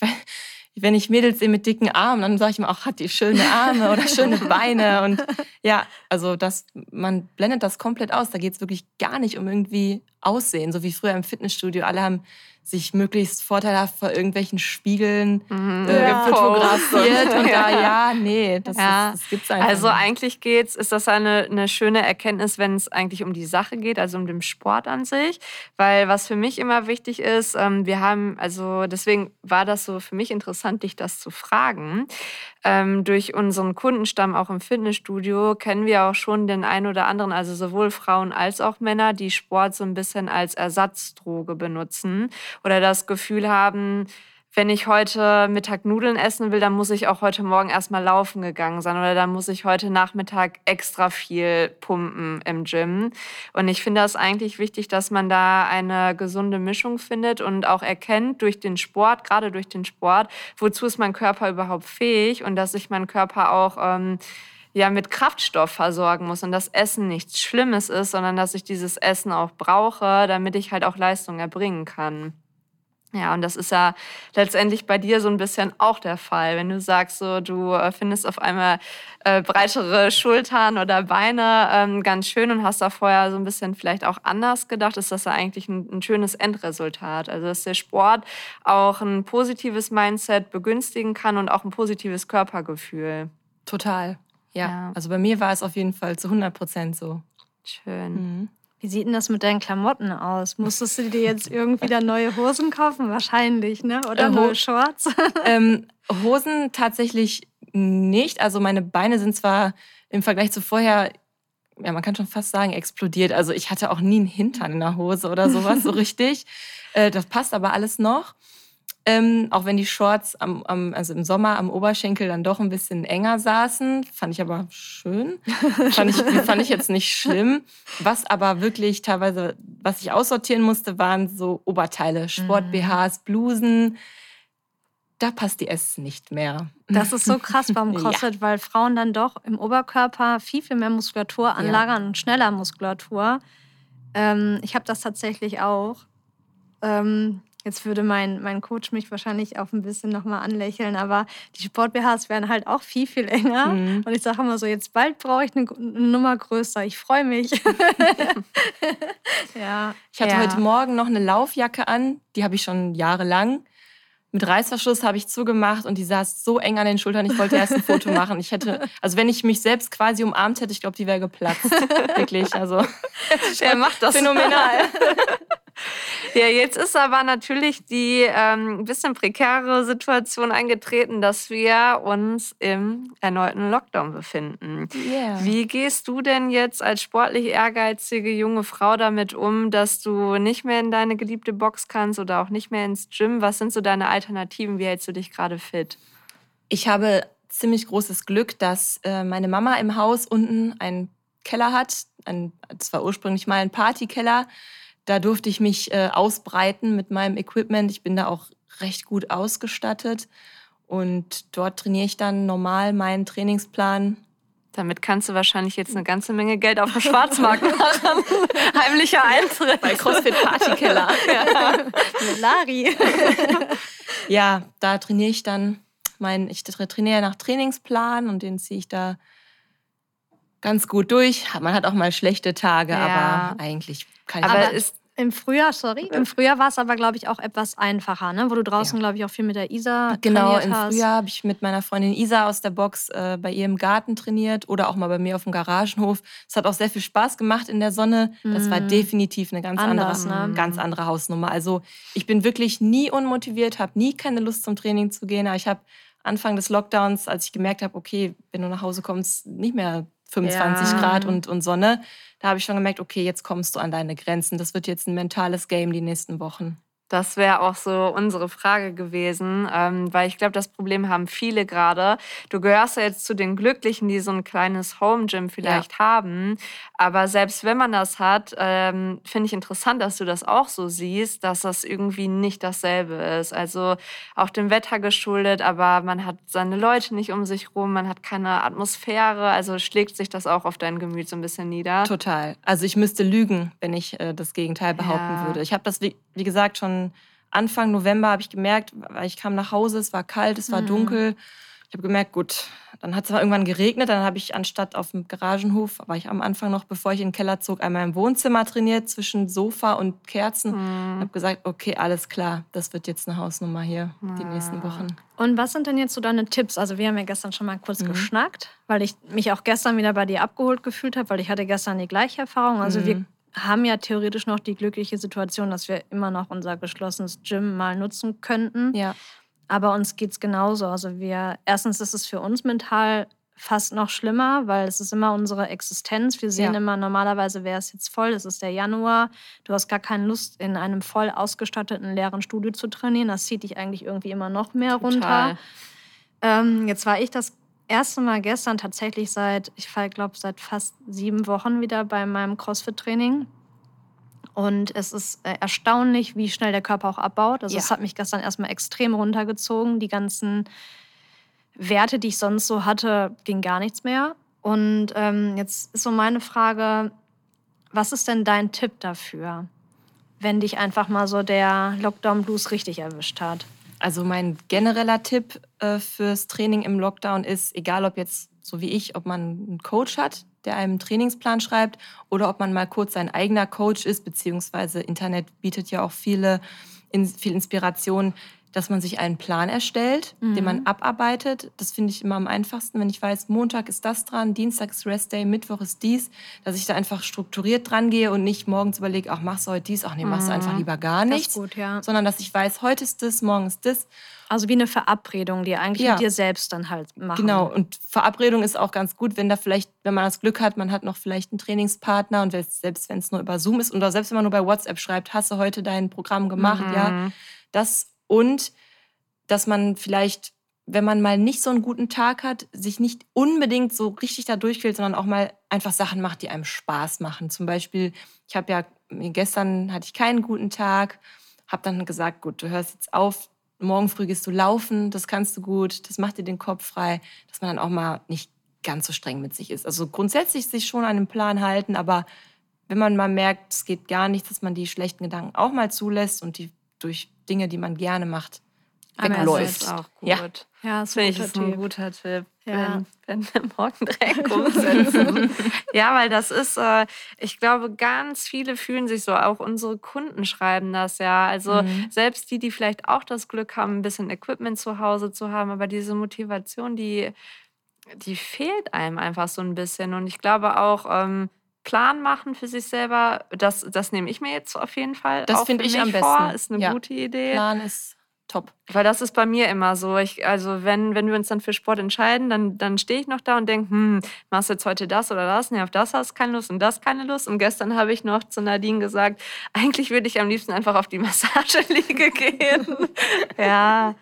wenn ich Mädels sehe mit dicken Armen, dann sage ich mir auch, hat die schöne Arme oder schöne Beine. Und ja, also das, man blendet das komplett aus. Da geht es wirklich gar nicht um irgendwie Aussehen, so wie früher im Fitnessstudio. Alle haben sich möglichst vorteilhaft vor irgendwelchen Spiegeln mhm. äh, ja. fotografiert. Und da, <laughs> ja, nee, das, ja. Ist, das gibt's einfach Also nicht. eigentlich geht's, ist das eine, eine schöne Erkenntnis, wenn es eigentlich um die Sache geht, also um den Sport an sich. Weil was für mich immer wichtig ist, ähm, wir haben, also deswegen war das so für mich interessant, dich das zu fragen. Ähm, durch unseren Kundenstamm auch im Fitnessstudio kennen wir auch schon den einen oder anderen, also sowohl Frauen als auch Männer, die Sport so ein bisschen als Ersatzdroge benutzen oder das Gefühl haben, wenn ich heute Mittag Nudeln essen will, dann muss ich auch heute Morgen erstmal laufen gegangen sein oder dann muss ich heute Nachmittag extra viel pumpen im Gym. Und ich finde das eigentlich wichtig, dass man da eine gesunde Mischung findet und auch erkennt durch den Sport, gerade durch den Sport, wozu ist mein Körper überhaupt fähig und dass sich mein Körper auch ähm, ja mit Kraftstoff versorgen muss und das Essen nichts Schlimmes ist, sondern dass ich dieses Essen auch brauche, damit ich halt auch Leistung erbringen kann. Ja, und das ist ja letztendlich bei dir so ein bisschen auch der Fall. Wenn du sagst, so, du äh, findest auf einmal äh, breitere Schultern oder Beine ähm, ganz schön und hast da vorher so ein bisschen vielleicht auch anders gedacht, ist das ja eigentlich ein, ein schönes Endresultat. Also, dass der Sport auch ein positives Mindset begünstigen kann und auch ein positives Körpergefühl. Total. Ja. ja. Also bei mir war es auf jeden Fall zu 100 Prozent so. Schön. Mhm. Wie sieht denn das mit deinen Klamotten aus? Musstest du dir jetzt irgendwie da neue Hosen kaufen? Wahrscheinlich, ne? Oder äh, neue Shorts? <laughs> ähm, Hosen tatsächlich nicht. Also meine Beine sind zwar im Vergleich zu vorher, ja, man kann schon fast sagen, explodiert. Also ich hatte auch nie einen Hintern in der Hose oder sowas so <laughs> richtig. Äh, das passt aber alles noch. Ähm, auch wenn die Shorts am, am, also im Sommer am Oberschenkel dann doch ein bisschen enger saßen, fand ich aber schön. <laughs> fand, ich, fand ich jetzt nicht schlimm. Was aber wirklich teilweise, was ich aussortieren musste, waren so Oberteile, Sport-BHs, mhm. Blusen. da passt die S nicht mehr. Das ist so krass beim <laughs> CrossFit, ja. weil Frauen dann doch im Oberkörper viel, viel mehr Muskulatur anlagern ja. und schneller Muskulatur. Ähm, ich habe das tatsächlich auch. Ähm, Jetzt würde mein, mein Coach mich wahrscheinlich auch ein bisschen nochmal anlächeln, aber die Sport-BHs werden halt auch viel, viel enger. Mhm. Und ich sage immer so, jetzt bald brauche ich eine, eine, Nummer größer. Ich freue mich. <laughs> <laughs> ja. Ich hatte ja. heute Morgen noch eine Laufjacke an, die habe ich schon jahrelang. Mit Reißverschluss habe ich zugemacht und die saß so eng an den Schultern, ich wollte erst ein Foto <laughs> machen. Ich hätte, also wenn ich mich selbst quasi umarmt hätte, ich glaube, die wäre geplatzt. Wirklich, also. Er macht das phänomenal. Ja, jetzt ist aber natürlich die ähm, bisschen prekäre Situation eingetreten, dass wir uns im erneuten Lockdown befinden. Yeah. Wie gehst du denn jetzt als sportlich ehrgeizige junge Frau damit um, dass du nicht mehr in deine geliebte Box kannst oder auch nicht mehr ins Gym? Was sind so deine Alternativen? Wie hältst du dich gerade fit? Ich habe ziemlich großes Glück, dass äh, meine Mama im Haus unten einen Keller hat. Ein, das war ursprünglich mal ein Partykeller da durfte ich mich äh, ausbreiten mit meinem Equipment. Ich bin da auch recht gut ausgestattet. Und dort trainiere ich dann normal meinen Trainingsplan. Damit kannst du wahrscheinlich jetzt eine ganze Menge Geld auf dem <laughs> Schwarzmarkt machen. <laughs> Heimlicher Eintritt. Bei CrossFit Partykeller. <laughs> ja. Lari. ja, da trainiere ich dann mein, ich trainiere nach Trainingsplan und den ziehe ich da ganz gut durch. Man hat auch mal schlechte Tage, ja. aber eigentlich kann ich Aber ist im Frühjahr, sorry, im Frühjahr war es aber, glaube ich, auch etwas einfacher, ne? wo du draußen, ja. glaube ich, auch viel mit der Isa Genau, im hast. Frühjahr habe ich mit meiner Freundin Isa aus der Box äh, bei ihr im Garten trainiert oder auch mal bei mir auf dem Garagenhof. Es hat auch sehr viel Spaß gemacht in der Sonne. Das war mhm. definitiv eine ganz, Anders, andere, ne? ganz andere Hausnummer. Also ich bin wirklich nie unmotiviert, habe nie keine Lust zum Training zu gehen. Aber ich habe Anfang des Lockdowns, als ich gemerkt habe, okay, wenn du nach Hause kommst, nicht mehr 25 ja. Grad und, und Sonne, da habe ich schon gemerkt, okay, jetzt kommst du an deine Grenzen. Das wird jetzt ein mentales Game die nächsten Wochen. Das wäre auch so unsere Frage gewesen, ähm, weil ich glaube, das Problem haben viele gerade. Du gehörst ja jetzt zu den Glücklichen, die so ein kleines Home Gym vielleicht ja. haben. Aber selbst wenn man das hat, ähm, finde ich interessant, dass du das auch so siehst, dass das irgendwie nicht dasselbe ist. Also auch dem Wetter geschuldet, aber man hat seine Leute nicht um sich rum, man hat keine Atmosphäre. Also schlägt sich das auch auf dein Gemüt so ein bisschen nieder. Total. Also ich müsste lügen, wenn ich äh, das Gegenteil behaupten ja. würde. Ich habe das, wie, wie gesagt, schon Anfang November habe ich gemerkt, weil ich kam nach Hause, es war kalt, es war mhm. dunkel. Ich habe gemerkt, gut, dann hat es irgendwann geregnet. Dann habe ich anstatt auf dem Garagenhof, war ich am Anfang noch, bevor ich in den Keller zog, einmal im Wohnzimmer trainiert zwischen Sofa und Kerzen. Mhm. habe gesagt, okay, alles klar, das wird jetzt eine Hausnummer hier mhm. die nächsten Wochen. Und was sind denn jetzt so deine Tipps? Also wir haben ja gestern schon mal kurz mhm. geschnackt, weil ich mich auch gestern wieder bei dir abgeholt gefühlt habe, weil ich hatte gestern die gleiche Erfahrung. Also wir mhm haben ja theoretisch noch die glückliche Situation, dass wir immer noch unser geschlossenes Gym mal nutzen könnten. Ja. Aber uns geht es genauso. Also wir, erstens ist es für uns mental fast noch schlimmer, weil es ist immer unsere Existenz. Wir sehen ja. immer, normalerweise wäre es jetzt voll, es ist der Januar. Du hast gar keine Lust, in einem voll ausgestatteten leeren Studio zu trainieren. Das zieht dich eigentlich irgendwie immer noch mehr Total. runter. Ähm, jetzt war ich das erste Mal gestern tatsächlich seit, ich glaube, seit fast sieben Wochen wieder bei meinem CrossFit-Training. Und es ist äh, erstaunlich, wie schnell der Körper auch abbaut. Also es hat mich gestern erstmal extrem runtergezogen. Die ganzen Werte, die ich sonst so hatte, ging gar nichts mehr. Und ähm, jetzt ist so meine Frage, was ist denn dein Tipp dafür, wenn dich einfach mal so der Lockdown Blues richtig erwischt hat? Also mein genereller Tipp äh, fürs Training im Lockdown ist, egal ob jetzt so wie ich, ob man einen Coach hat, der einem einen Trainingsplan schreibt, oder ob man mal kurz sein eigener Coach ist, beziehungsweise Internet bietet ja auch viele, in, viel Inspiration, dass man sich einen Plan erstellt, mhm. den man mhm. abarbeitet. Das finde ich immer am einfachsten, wenn ich weiß, Montag ist das dran, Dienstag ist Rest Day, Mittwoch ist dies, dass ich da einfach strukturiert dran gehe und nicht morgens überlege, ach, machst du heute dies, ach nee, machst du einfach mhm. lieber gar nichts. Das gut, ja. Sondern dass ich weiß, heute ist das, morgen ist das. Also wie eine Verabredung, die eigentlich ja. mit dir selbst dann halt machen. Genau, und Verabredung ist auch ganz gut, wenn da vielleicht, wenn man das Glück hat, man hat noch vielleicht einen Trainingspartner und selbst wenn es nur über Zoom ist oder selbst wenn man nur bei WhatsApp schreibt, hast du heute dein Programm gemacht, mhm. ja. Das und dass man vielleicht, wenn man mal nicht so einen guten Tag hat, sich nicht unbedingt so richtig da durchquält, sondern auch mal einfach Sachen macht, die einem Spaß machen. Zum Beispiel, ich habe ja gestern hatte ich keinen guten Tag, habe dann gesagt, gut, du hörst jetzt auf, morgen früh gehst du laufen, das kannst du gut, das macht dir den Kopf frei, dass man dann auch mal nicht ganz so streng mit sich ist. Also grundsätzlich sich schon an den Plan halten, aber wenn man mal merkt, es geht gar nicht, dass man die schlechten Gedanken auch mal zulässt und die durch Dinge, die man gerne macht, wegläuft. Das ist auch gut. Ja. Ja, das Finde ich ist ein ein guter guter Tipp. Ja. Wenn, wenn wir morgen <laughs> direkt umsetzen. ja, weil das ist, äh, ich glaube, ganz viele fühlen sich so, auch unsere Kunden schreiben das ja. Also Mhm. selbst die, die vielleicht auch das Glück haben, ein bisschen Equipment zu Hause zu haben, aber diese Motivation, die, die fehlt einem einfach so ein bisschen. Und ich glaube auch, ähm, Plan machen für sich selber, das, das nehme ich mir jetzt auf jeden Fall. Das finde ich am Vor, besten. ist eine Ja. gute Idee. Plan ist top. Weil das ist bei mir immer so. Ich, also wenn, wenn wir uns dann für Sport entscheiden, dann, dann stehe ich noch da und denke, hm, machst du jetzt heute das oder das? Nee, auf das hast du keine Lust und das keine Lust. Und gestern habe ich noch zu Nadine gesagt, eigentlich würde ich am liebsten einfach auf die <laughs> Massageliege gehen. <laughs> Ja.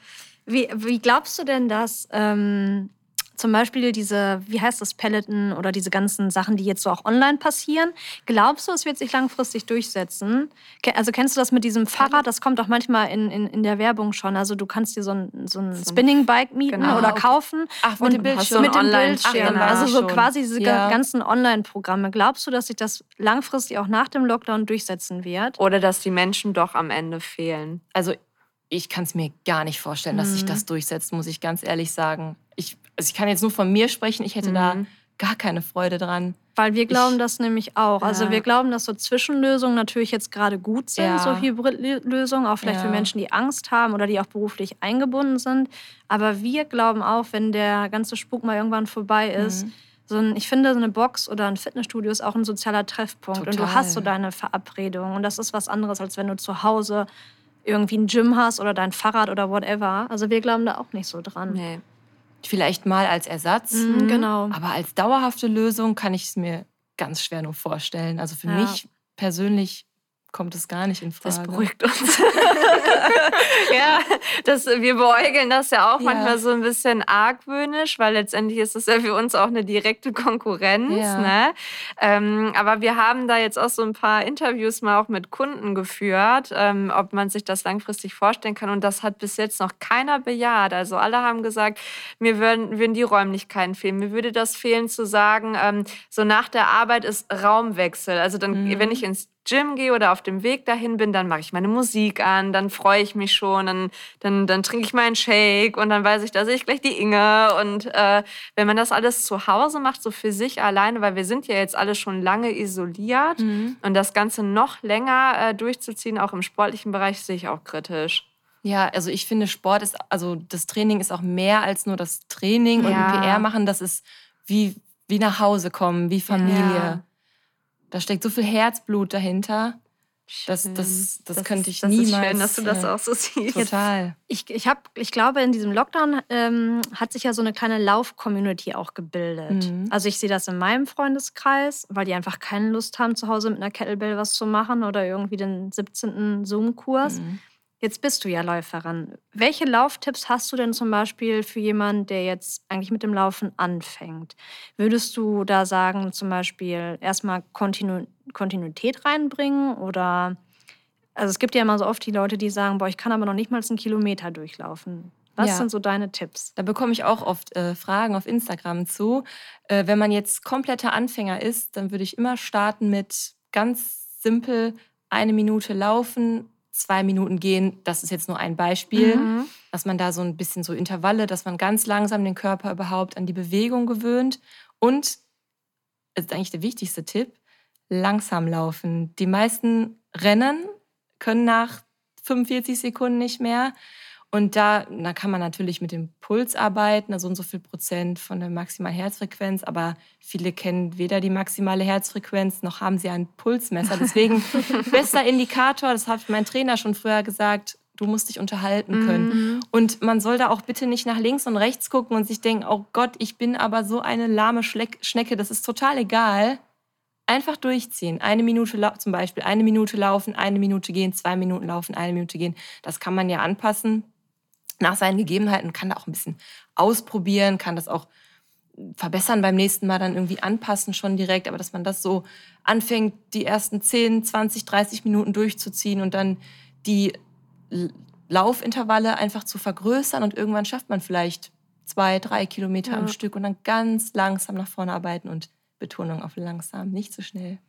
Wie, wie glaubst du denn, dass ähm, zum Beispiel diese, wie heißt das, Peloton oder diese ganzen Sachen, die jetzt so auch online passieren, glaubst du, es wird sich langfristig durchsetzen? Also kennst du das mit diesem Fahrrad? Das kommt auch manchmal in, in, in der Werbung schon. Also du kannst dir so ein, so ein Spinning-Bike mieten Genau. oder kaufen. Ach, mit dem Bildschirm. mit dem Bildschirm. Ach, genau. also so schon. quasi diese Ja. ganzen Online-Programme. Glaubst du, dass sich das langfristig auch nach dem Lockdown durchsetzen wird? Oder dass die Menschen doch am Ende fehlen. Also ich kann es mir gar nicht vorstellen, dass sich Mhm. das durchsetzt, muss ich ganz ehrlich sagen. Ich, also ich kann jetzt nur von mir sprechen, ich hätte da Mhm. gar keine Freude dran. Weil wir glauben Ich- das nämlich auch. Also Ja. wir glauben, dass so Zwischenlösungen natürlich jetzt gerade gut sind, Ja. so Hybridlösungen, auch vielleicht für Ja. Menschen, die Angst haben oder die auch beruflich eingebunden sind. Aber wir glauben auch, wenn der ganze Spuk mal irgendwann vorbei ist, Mhm. so ein, ich finde, so eine Box oder ein Fitnessstudio ist auch ein sozialer Treffpunkt. Und du Total. hast so deine Verabredung. Und das ist was anderes, als wenn du zu Hause irgendwie ein Gym hast oder dein Fahrrad oder whatever. Also wir glauben da auch nicht so dran. Nee. Vielleicht mal als Ersatz, Mhm, genau. aber als dauerhafte Lösung kann ich es mir ganz schwer nur vorstellen. Also für Ja. mich persönlich kommt es gar nicht in Frage. Das beruhigt uns. <laughs> ja, das, wir beäugeln das ja auch Ja. manchmal so ein bisschen argwöhnisch, weil letztendlich ist es ja für uns auch eine direkte Konkurrenz. Ja. Ne? Ähm, aber wir haben da jetzt auch so ein paar Interviews mal auch mit Kunden geführt, ähm, ob man sich das langfristig vorstellen kann. Und das hat bis jetzt noch keiner bejaht. Also alle haben gesagt, mir würden, würden die Räumlichkeiten fehlen. Mir würde das fehlen zu sagen, ähm, so nach der Arbeit ist Raumwechsel. Also dann, Mhm. wenn ich ins Gym gehe oder auf dem Weg dahin bin, dann mache ich meine Musik an, dann freue ich mich schon, dann, dann, dann trinke ich meinen Shake und dann weiß ich, da sehe ich gleich die Inge. Und äh, wenn man das alles zu Hause macht, so für sich alleine, weil wir sind ja jetzt alle schon lange isoliert Mhm. und das Ganze noch länger äh, durchzuziehen, auch im sportlichen Bereich, sehe ich auch kritisch. Ja, also ich finde, Sport ist, also das Training ist auch mehr als nur das Training und Ja. ein PR machen. Das ist wie, wie nach Hause kommen, wie Familie. Ja. Da steckt so viel Herzblut dahinter. Das, Schön. das, das, könnte ich das niemals. Ist schön, dass du das äh, auch so siehst. Total. Ich, ich, hab, ich glaube, in diesem Lockdown ähm, hat sich ja so eine kleine Lauf-Community auch gebildet. Mhm. Also ich sehe das in meinem Freundeskreis, weil die einfach keine Lust haben, zu Hause mit einer Kettlebell was zu machen oder irgendwie den 17. Zoom-Kurs. Mhm. Jetzt bist du ja Läuferin. Welche Lauftipps hast du denn zum Beispiel für jemanden, der jetzt eigentlich mit dem Laufen anfängt? Würdest du da sagen, zum Beispiel erstmal Kontinu Kontinuität reinbringen oder also es gibt ja immer so oft die Leute, die sagen, boah, ich kann aber noch nicht mal einen Kilometer durchlaufen. Was Ja. sind so deine Tipps? Da bekomme ich auch oft äh, Fragen auf Instagram zu. Äh, wenn man jetzt kompletter Anfänger ist, dann würde ich immer starten mit ganz simpel eine Minute laufen, zwei Minuten gehen. Das ist jetzt nur ein Beispiel, Mhm. dass man da so ein bisschen so Intervalle, dass man ganz langsam den Körper überhaupt an die Bewegung gewöhnt. Und, das ist eigentlich der wichtigste Tipp, langsam laufen. Die meisten rennen, können nach 45 Sekunden nicht mehr. Und da, da kann man natürlich mit dem Puls arbeiten, also so und so viel Prozent von der maximalen Herzfrequenz, aber viele kennen weder die maximale Herzfrequenz noch haben sie ein Pulsmesser. Deswegen <laughs> bester Indikator, das hat mein Trainer schon früher gesagt, du musst dich unterhalten können. Mhm. Und man soll da auch bitte nicht nach links und rechts gucken und sich denken, oh Gott, ich bin aber so eine lahme Schleck Schnecke, das ist total egal. Einfach durchziehen. Eine Minute zum Beispiel, eine Minute laufen, eine Minute gehen, zwei Minuten laufen, eine Minute gehen. Das kann man ja anpassen nach seinen Gegebenheiten, kann da auch ein bisschen ausprobieren, kann das auch verbessern beim nächsten Mal dann irgendwie anpassen schon direkt, aber dass man das so anfängt, die ersten 10, 20, 30 Minuten durchzuziehen und dann die Laufintervalle einfach zu vergrößern und irgendwann schafft man vielleicht zwei, drei Kilometer Ja. am Stück und dann ganz langsam nach vorne arbeiten und Betonung auf langsam, nicht zu schnell.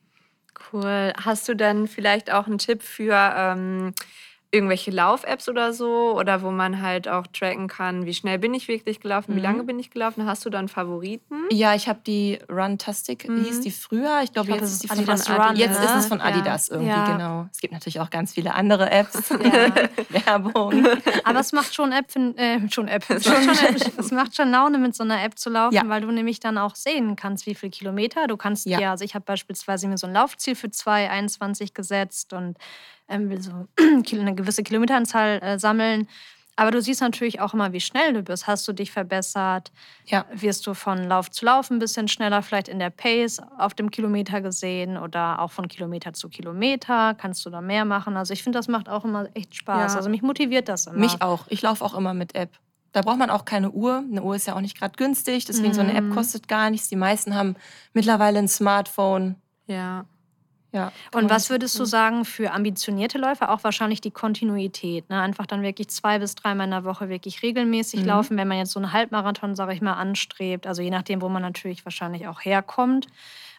Cool. Hast du dann vielleicht auch einen Tipp für ähm, irgendwelche Lauf-Apps oder so? Oder wo man halt auch tracken kann, wie schnell bin ich wirklich gelaufen, wie Mhm. lange bin ich gelaufen? Hast du dann Favoriten? Ja, ich habe die Runtastic, Mhm. hieß die früher. Ich glaube, glaub, jetzt ist die von Adidas Adi- Run, Jetzt ne? ist es von Ja. Adidas irgendwie, Ja. genau. Es gibt natürlich auch ganz viele andere Apps. <laughs> Ja. <laughs> Werbung. <laughs> Aber es macht schon App, äh, schon App. Es macht schon, App, es macht schon Laune, mit so einer App zu laufen, Ja. weil du nämlich dann auch sehen kannst, wie viele Kilometer. Du kannst Ja. ja, also ich habe beispielsweise mir so ein Laufziel für 2,21 gesetzt und ähm, will so <clears throat> eine gewisse Kilometeranzahl äh, sammeln. Aber du siehst natürlich auch immer, wie schnell du bist. Hast du dich verbessert? Ja. Wirst du von Lauf zu Lauf ein bisschen schneller, vielleicht in der Pace auf dem Kilometer gesehen oder auch von Kilometer zu Kilometer? Kannst du da mehr machen? Also ich finde, das macht auch immer echt Spaß. Ja. Also mich motiviert das immer. Mich auch. Ich laufe auch immer mit App. Da braucht man auch keine Uhr. Eine Uhr ist ja auch nicht gerade günstig, deswegen so eine App Mhm. kostet gar nichts. Die meisten haben mittlerweile ein Smartphone. Ja. Ja. Und was würdest du sagen für ambitionierte Läufer? Auch wahrscheinlich die Kontinuität. Ne? Einfach dann wirklich zwei bis dreimal in der Woche wirklich regelmäßig Mhm. laufen, wenn man jetzt so einen Halbmarathon, sage ich mal, anstrebt. Also je nachdem, wo man natürlich wahrscheinlich auch herkommt.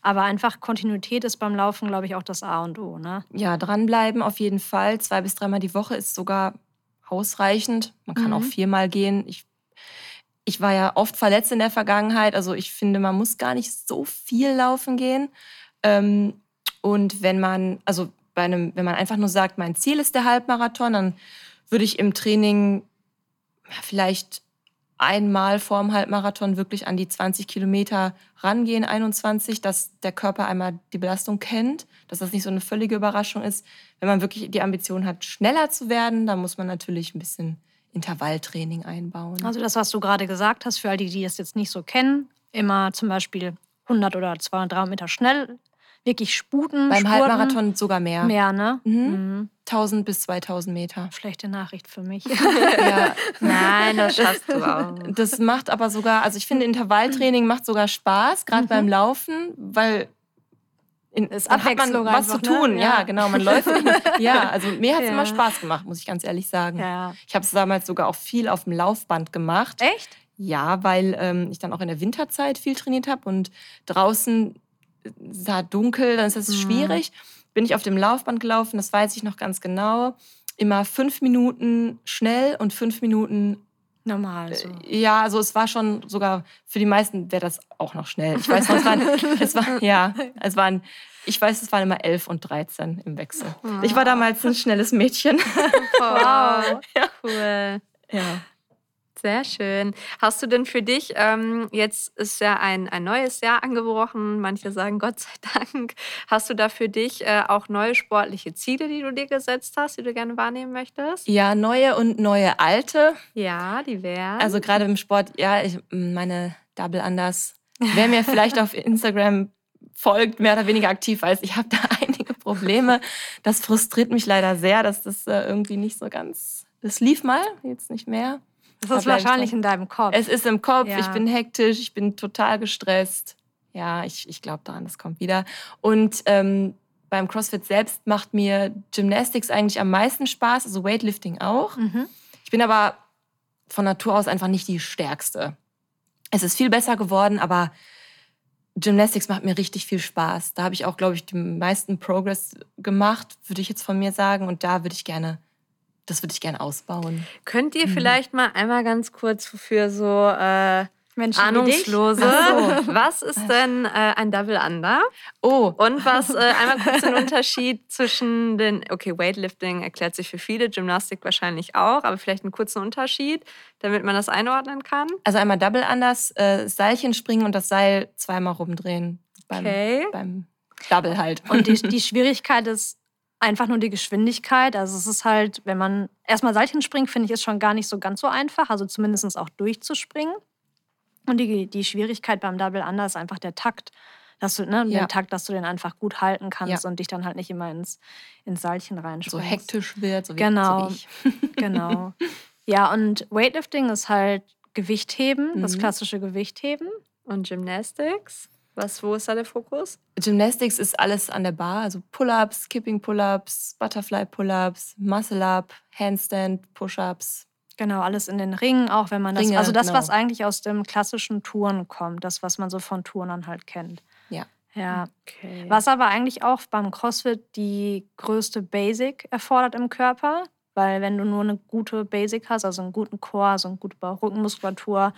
Aber einfach Kontinuität ist beim Laufen, glaube ich, auch das A und O. Ne? Ja, dranbleiben auf jeden Fall. Zwei bis dreimal die Woche ist sogar ausreichend. Man kann Mhm. auch viermal gehen. Ich, ich war ja oft verletzt in der Vergangenheit. Also ich finde, man muss gar nicht so viel laufen gehen. Ähm, und wenn man, also bei einem, wenn man einfach nur sagt, mein Ziel ist der Halbmarathon, dann würde ich im Training vielleicht einmal vorm Halbmarathon wirklich an die 20 Kilometer rangehen, 21, dass der Körper einmal die Belastung kennt, dass das nicht so eine völlige Überraschung ist. Wenn man wirklich die Ambition hat, schneller zu werden, dann muss man natürlich ein bisschen Intervalltraining einbauen. Also das, was du gerade gesagt hast, für all die, die das jetzt nicht so kennen, immer zum Beispiel 100 oder 200, 300 Meter schnell, wirklich sputen, Beim spurten. Halbmarathon sogar mehr. Mehr, ne? Mhm. Mhm. 1000 bis 2000 Meter. Schlechte Nachricht für mich. <laughs> Ja, Nein, das schaffst du auch. das macht aber sogar, also ich finde Intervalltraining macht sogar Spaß, gerade Mhm. beim Laufen, weil in, dann hat man was zu einfach, ne? tun. Ja. Ja. genau. Man läuft. nicht <laughs> nur- ja, also mir hat es Ja. immer Spaß gemacht, muss ich ganz ehrlich sagen. ja. Ich habe es damals sogar auch viel auf dem Laufband gemacht. Echt? Ja, weil ähm, ich dann auch in der Winterzeit viel trainiert habe und draußen sah dunkel, dann ist das Mhm. schwierig. Bin ich auf dem Laufband gelaufen, das weiß ich noch ganz genau. Immer fünf Minuten schnell und fünf Minuten Normal so. äh, Ja, also es war schon sogar, für die meisten wäre das auch noch schnell. Ich weiß noch, es waren, <laughs> es war, ja, es waren, ich weiß, es waren immer 11 und 13 im Wechsel. Ich war damals ein schnelles Mädchen. <laughs> Wow. <laughs> Cool. Ja. Sehr schön. Hast du denn für dich, ähm, jetzt ist ja ein, ein neues Jahr angebrochen, manche sagen Gott sei Dank, hast du da für dich äh, auch neue sportliche Ziele, die du dir gesetzt hast, die du gerne wahrnehmen möchtest? ja, neue und neue alte. Ja, die wären. Also gerade im Sport, ja, ich, meine Double Anders. Wer mir vielleicht auf Instagram folgt, mehr oder weniger aktiv weiß, ich habe da <laughs> einige Probleme. Das frustriert mich leider sehr, dass das äh, irgendwie nicht so ganz. Das lief mal, jetzt nicht mehr. Das Da ist wahrscheinlich in deinem Kopf. Es ist im Kopf, Ja. ich bin hektisch, ich bin total gestresst. Ja, ich, ich glaube daran, das kommt wieder. Und ähm, beim CrossFit selbst macht mir Gymnastics eigentlich am meisten Spaß, also Weightlifting auch. mhm. Ich bin aber von Natur aus einfach nicht die Stärkste. Es ist viel besser geworden, aber Gymnastics macht mir richtig viel Spaß. Da habe ich auch, glaube ich, den meisten Progress gemacht, würde ich jetzt von mir sagen. Und da würde ich gerne, das würde ich gerne ausbauen. Könnt ihr Mhm. vielleicht mal einmal ganz kurz für so äh, Menschen wie dich. Ahnungslose, so. <laughs> was ist denn äh, ein Double Under? Oh, Und was, äh, <laughs> einmal kurz den Unterschied zwischen den, okay, Weightlifting erklärt sich für viele, Gymnastik wahrscheinlich auch, aber vielleicht einen kurzen Unterschied, damit man das einordnen kann. also einmal Double Anders, äh, Seilchen springen und das Seil zweimal rumdrehen. Beim, Okay. beim Double halt. Und die, <laughs> die Schwierigkeit ist einfach nur die Geschwindigkeit. Also es ist halt, wenn man erstmal Seilchen springt, finde ich, ist schon gar nicht so ganz so einfach. Also zumindest auch durchzuspringen. Und die, die Schwierigkeit beim Double Under ist einfach der Takt. Dass du, ne, Ja. den Takt, dass du den einfach gut halten kannst Ja. und dich dann halt nicht immer ins, ins Seilchen reinspringst. so hektisch wird, so wie, Genau. so wie. <laughs> Genau. Ja, und Weightlifting ist halt Gewichtheben, das Mhm. klassische Gewichtheben. Und Gymnastics? Was, wo ist da der Fokus? Gymnastics ist alles an der Bar, also Pull-ups, Kipping Pull-ups, Butterfly Pull-ups, Muscle-up, Handstand, Push-ups. Genau, alles in den Ringen, auch wenn man das. Ringe, also das, genau. was eigentlich aus dem klassischen Touren kommt, das, was man so von Turnern halt kennt. Ja. Ja. Okay. Was aber eigentlich auch beim CrossFit die größte Basic erfordert im Körper. Weil wenn du nur eine gute Basic hast, also einen guten Core, so eine gute Rückenmuskulatur,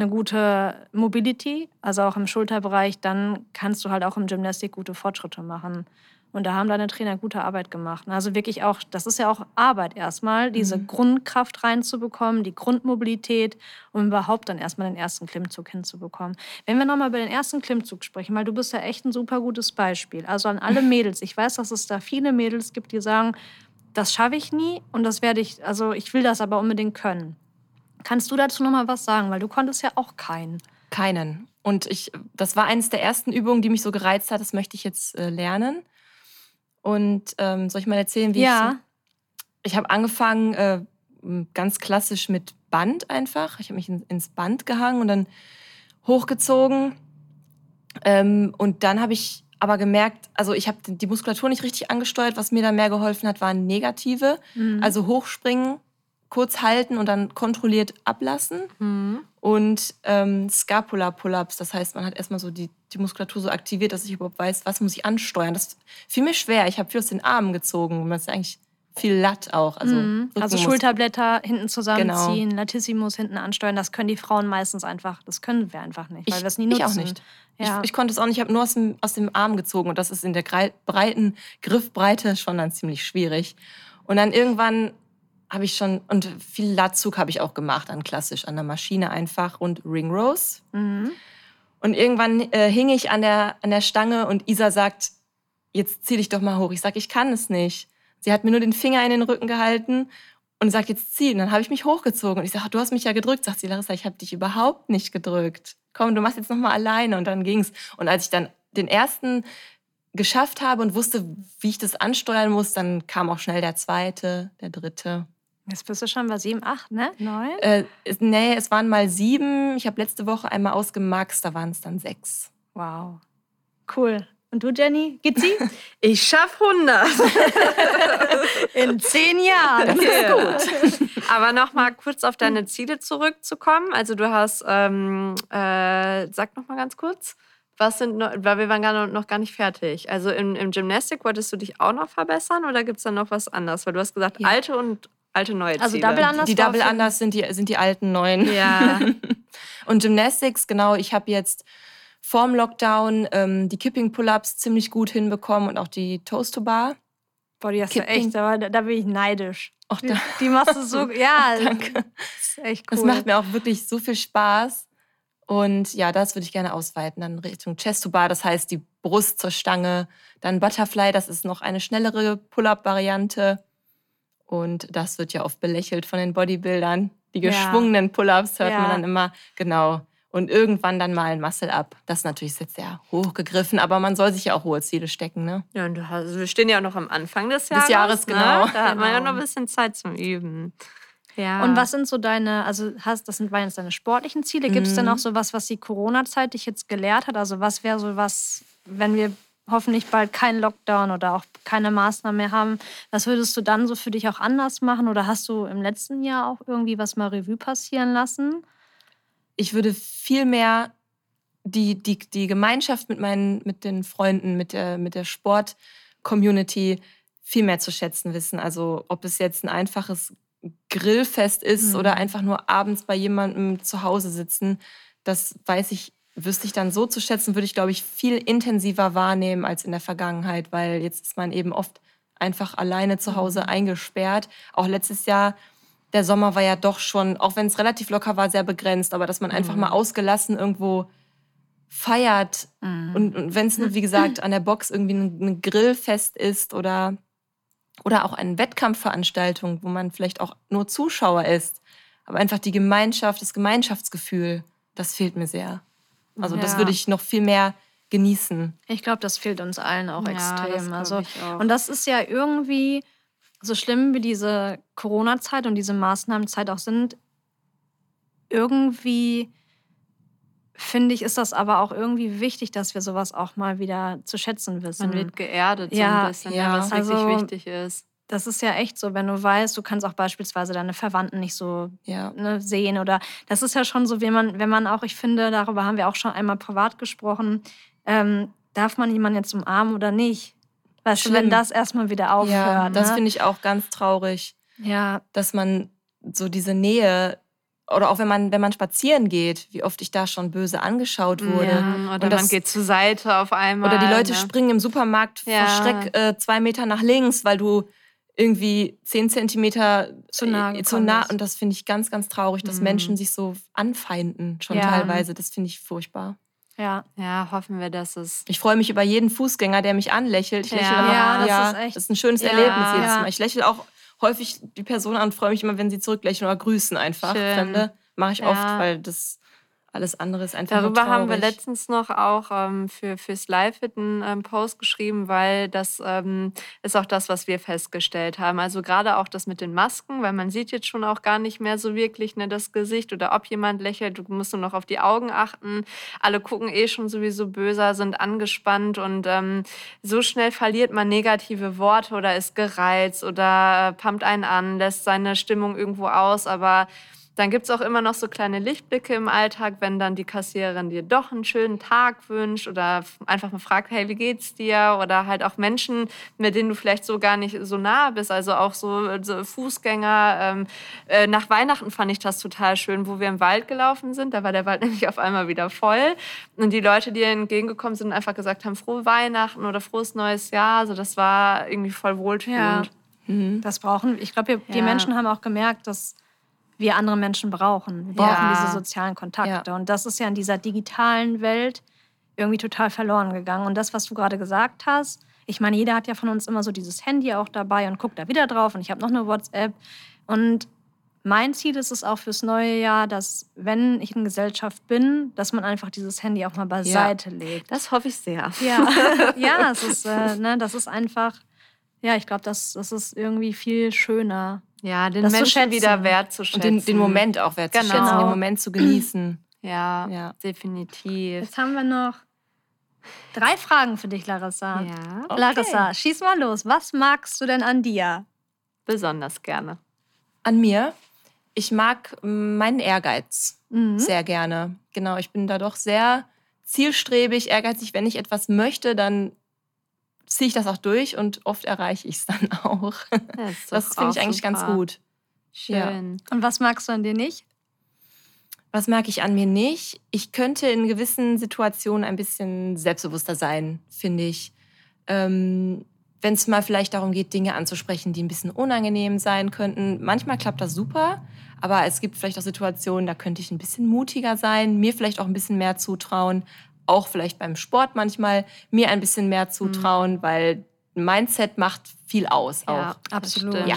eine gute Mobility, also auch im Schulterbereich, dann kannst du halt auch im Gymnastik gute Fortschritte machen. Und da haben deine Trainer gute Arbeit gemacht. Also wirklich auch, das ist ja auch Arbeit erstmal, diese Mhm. Grundkraft reinzubekommen, die Grundmobilität, um überhaupt dann erstmal den ersten Klimmzug hinzubekommen. Wenn wir nochmal über den ersten Klimmzug sprechen, weil du bist ja echt ein super gutes Beispiel. Also an alle <laughs> Mädels. Ich weiß, dass es da viele Mädels gibt, die sagen, das schaffe ich nie und das werde ich, also ich will das aber unbedingt können. Kannst du dazu nochmal was sagen? Weil du konntest ja auch keinen. Keinen. Und ich, das war eines der ersten Übungen, die mich so gereizt hat. Das möchte ich jetzt äh, lernen. Und ähm, soll ich mal erzählen, wie Ja. ich so Ich habe angefangen äh, ganz klassisch mit Band einfach. Ich habe mich in, ins Band gehangen und dann hochgezogen. Ähm, und dann habe ich aber gemerkt, also ich habe die Muskulatur nicht richtig angesteuert. Was mir da mehr geholfen hat, waren negative. Mhm. Also hochspringen, kurz halten und dann kontrolliert ablassen. Mhm. Und ähm, Scapula-Pull-Ups, das heißt, man hat erstmal so die, die Muskulatur so aktiviert, dass ich überhaupt weiß, was muss ich ansteuern. Das fiel mir schwer. Ich habe viel aus den Armen gezogen. Man ist eigentlich viel Latt auch. Also, Mhm. also Schulterblätter hinten zusammenziehen, Genau. Latissimus hinten ansteuern, das können die Frauen meistens einfach, das können wir einfach nicht, weil Ich, wir es nie nutzen. ich auch nicht. Ja. Ich, ich konnte es auch nicht, ich habe nur aus dem, aus dem Arm gezogen und das ist in der breiten Griffbreite schon dann ziemlich schwierig. Und dann irgendwann habe ich schon, und viel Latzug habe ich auch gemacht, dann klassisch an der Maschine einfach und Ring Rows. mhm. Und irgendwann äh, hing ich an der, an der Stange und Isa sagt, jetzt zieh dich doch mal hoch. Ich sage, ich kann es nicht. Sie hat mir nur den Finger in den Rücken gehalten und sagt, jetzt zieh. Und dann habe ich mich hochgezogen. Und ich sage, du hast mich ja gedrückt. Sagt sie, Larissa, ich habe dich überhaupt nicht gedrückt. Komm, du machst jetzt noch mal alleine. Und dann ging's. Und als ich dann den ersten geschafft habe und wusste, wie ich das ansteuern muss, dann kam auch schnell der zweite, der dritte. Jetzt bist du schon bei sieben, acht, ne? Neun? Äh, es- nee, es waren mal sieben. Ich habe letzte Woche einmal ausgemaxt, da waren es dann sechs. Wow. Cool. Und du, Jenny? Geht sie? <laughs> Ich schaff 100. <laughs> In zehn Jahren. Ja. Aber noch mal kurz auf deine Ziele zurückzukommen. Also du hast, ähm, äh, sag noch mal ganz kurz, was sind, noch, weil wir waren gar noch, noch gar nicht fertig. Also im, im Gymnastik wolltest du dich auch noch verbessern oder gibt es da noch was anderes? Weil du hast gesagt, Ja. alte und alte neue Ziele. Also Double Unders die Double Unders sind die, sind die alten neuen. Ja. <laughs> Und Gymnastics, genau, ich habe jetzt vorm Lockdown ähm, die Kipping Pull-Ups ziemlich gut hinbekommen und auch die Toast to Bar. Boah, die hast du Kipping. echt, aber da, da bin ich neidisch. Auch Die, da, die machst du so, <laughs> ja, Danke. das ist echt cool. Das macht mir auch wirklich so viel Spaß. Und ja, das würde ich gerne ausweiten. Dann Richtung Chest to Bar, das heißt die Brust zur Stange. Dann Butterfly, das ist noch eine schnellere Pull-Up-Variante. Und das wird ja oft belächelt von den Bodybuildern. Die Ja. geschwungenen Pull-Ups hört Ja. man dann immer. Genau. Und irgendwann dann mal ein Muscle-Up. Das ist natürlich jetzt sehr hochgegriffen, aber man soll sich ja auch hohe Ziele stecken, ne? ja und hast, also wir stehen ja auch noch am Anfang des Jahres. Jahres, genau. Ne? Da hat man ja Genau. noch ein bisschen Zeit zum Üben. Ja. Und was sind so deine, also hast, das sind waren jetzt deine sportlichen Ziele. Gibt es denn Mhm. auch so was, was die Corona-Zeit dich jetzt gelehrt hat? Also was wäre so was, wenn wir hoffentlich bald keinen Lockdown oder auch keine Maßnahmen mehr haben, was würdest du dann so für dich auch anders machen? Oder hast du im letzten Jahr auch irgendwie was mal Revue passieren lassen? ich würde viel mehr die, die, die Gemeinschaft mit meinen, mit den Freunden, mit der, mit der Sport-Community viel mehr zu schätzen wissen. Also ob es jetzt ein einfaches Grillfest ist Mhm. oder einfach nur abends bei jemandem zu Hause sitzen, das weiß ich, wüsste ich dann so zu schätzen, würde ich, glaube ich, viel intensiver wahrnehmen als in der Vergangenheit, weil jetzt ist man eben oft einfach alleine zu Hause eingesperrt. Auch letztes Jahr, der Sommer war ja doch schon, auch wenn es relativ locker war, sehr begrenzt, aber dass man einfach Mhm. mal ausgelassen irgendwo feiert und, und wenn es nur, wie gesagt, an der Box irgendwie ein, ein Grillfest ist oder, oder auch eine Wettkampfveranstaltung, wo man vielleicht auch nur Zuschauer ist, aber einfach die Gemeinschaft, das Gemeinschaftsgefühl, das fehlt mir sehr. Also das Ja. würde ich noch viel mehr genießen. Ich glaube, das fehlt uns allen auch Ja, das extrem. Also, ich auch. und das ist ja irgendwie so schlimm, wie diese Corona-Zeit und diese Maßnahmenzeit auch sind. Irgendwie finde ich, ist das aber auch irgendwie wichtig, dass wir sowas auch mal wieder zu schätzen wissen. Man wird geerdet Ja, so ein bisschen, ja. ja, was Also- wirklich wichtig ist. Das ist ja echt so, wenn du weißt, du kannst auch beispielsweise deine Verwandten nicht so Ja. ne, sehen oder das ist ja schon so, wenn man, wenn man auch, ich finde, darüber haben wir auch schon einmal privat gesprochen, ähm, darf man jemanden jetzt umarmen oder nicht? Weißt du, wenn Schlimm. das erstmal wieder aufhört. ja, das ne? finde ich auch ganz traurig, Ja, dass man so diese Nähe oder auch wenn man wenn man spazieren geht, wie oft ich da schon böse angeschaut wurde. Ja. Oder Und das- man geht zur Seite auf einmal. Oder die Leute ne? springen im Supermarkt Ja. vor Schreck äh, zwei Meter nach links, weil du irgendwie zehn Zentimeter Zu nah äh, zu gekommen nah. Und das finde ich ganz, ganz traurig, dass Mhm. Menschen sich so anfeinden, schon Ja. teilweise. Das finde ich furchtbar. ja. Ja, hoffen wir, dass es. Ich freue mich über jeden Fußgänger, der mich anlächelt. Ich Ja. lächle immer, Ja, das ja, ist echt- das ist ein schönes Ja. Erlebnis jedes Ja. Mal. Ich lächle auch häufig die Person an und freue mich immer, wenn sie zurücklächeln oder grüßen einfach. Schön. Fremde mache ich Ja. oft, weil das alles andere ist einfach Darüber haben wir letztens noch auch ähm, für, fürs Live-Fit einen ähm, Post geschrieben, weil das ähm, ist auch das, was wir festgestellt haben. Also gerade auch das mit den Masken, weil man sieht jetzt schon auch gar nicht mehr so wirklich ne, das Gesicht oder ob jemand lächelt. Du musst nur noch auf die Augen achten. Alle gucken eh schon sowieso böser, sind angespannt und ähm, so schnell verliert man negative Worte oder ist gereizt oder äh, pumpt einen an, lässt seine Stimmung irgendwo aus, aber dann gibt es auch immer noch so kleine Lichtblicke im Alltag, wenn dann die Kassiererin dir doch einen schönen Tag wünscht oder einfach mal fragt, hey, wie geht's dir? Oder halt auch Menschen, mit denen du vielleicht so gar nicht so nah bist, also auch so, so Fußgänger. Ähm, äh, nach Weihnachten fand ich das total schön, wo wir im Wald gelaufen sind. Da war der Wald <laughs> nämlich auf einmal wieder voll. Und die Leute, die entgegengekommen sind, einfach gesagt haben, frohe Weihnachten oder frohes neues Jahr. Also das war irgendwie voll wohltuend. Mhm. Das brauchen, ich glaube, die Ja. Menschen haben auch gemerkt, dass wir andere Menschen brauchen. Wir brauchen Ja. diese sozialen Kontakte. Und das ist ja in dieser digitalen Welt irgendwie total verloren gegangen. Und das, was du gerade gesagt hast, ich meine, jeder hat ja von uns immer so dieses Handy auch dabei und guckt da wieder drauf und ich habe noch eine WhatsApp. Und mein Ziel ist es auch fürs neue Jahr, dass, wenn ich in Gesellschaft bin, dass man einfach dieses Handy auch mal beiseite legt. Das hoffe ich sehr. Ja, <laughs> ja es ist, äh, ne, das ist einfach, ja, ich glaube, das, das ist irgendwie viel schöner. Ja, den Das zu Menschen schätzen. wieder wertzuschätzen. Und den, den Moment auch wertzuschätzen, Genau. den Moment zu genießen. <clears throat> Ja, Ja. definitiv. Jetzt haben wir noch drei Fragen für dich, Larissa. Ja, Okay. Larissa, schieß mal los. Was magst du denn an dir? besonders gerne. An mir, ich mag mm, meinen Ehrgeiz Mhm. sehr gerne. Genau, ich bin da doch sehr zielstrebig, ehrgeizig. Wenn ich etwas möchte, dann ziehe ich das auch durch und oft erreiche ich es dann <laughs> auch. Das, Das finde ich eigentlich ganz super. gut. Schön. Und was magst du an dir nicht? Was mag ich an mir nicht? Ich könnte in gewissen Situationen ein bisschen selbstbewusster sein, finde ich. Ähm, Wenn es mal vielleicht darum geht, Dinge anzusprechen, die ein bisschen unangenehm sein könnten. Manchmal klappt das super, aber es gibt vielleicht auch Situationen, da könnte ich ein bisschen mutiger sein, mir vielleicht auch ein bisschen mehr zutrauen. Auch vielleicht beim Sport manchmal mir ein bisschen mehr zutrauen, weil Mindset macht viel aus auch. Ja, absolut. absolut. Ja.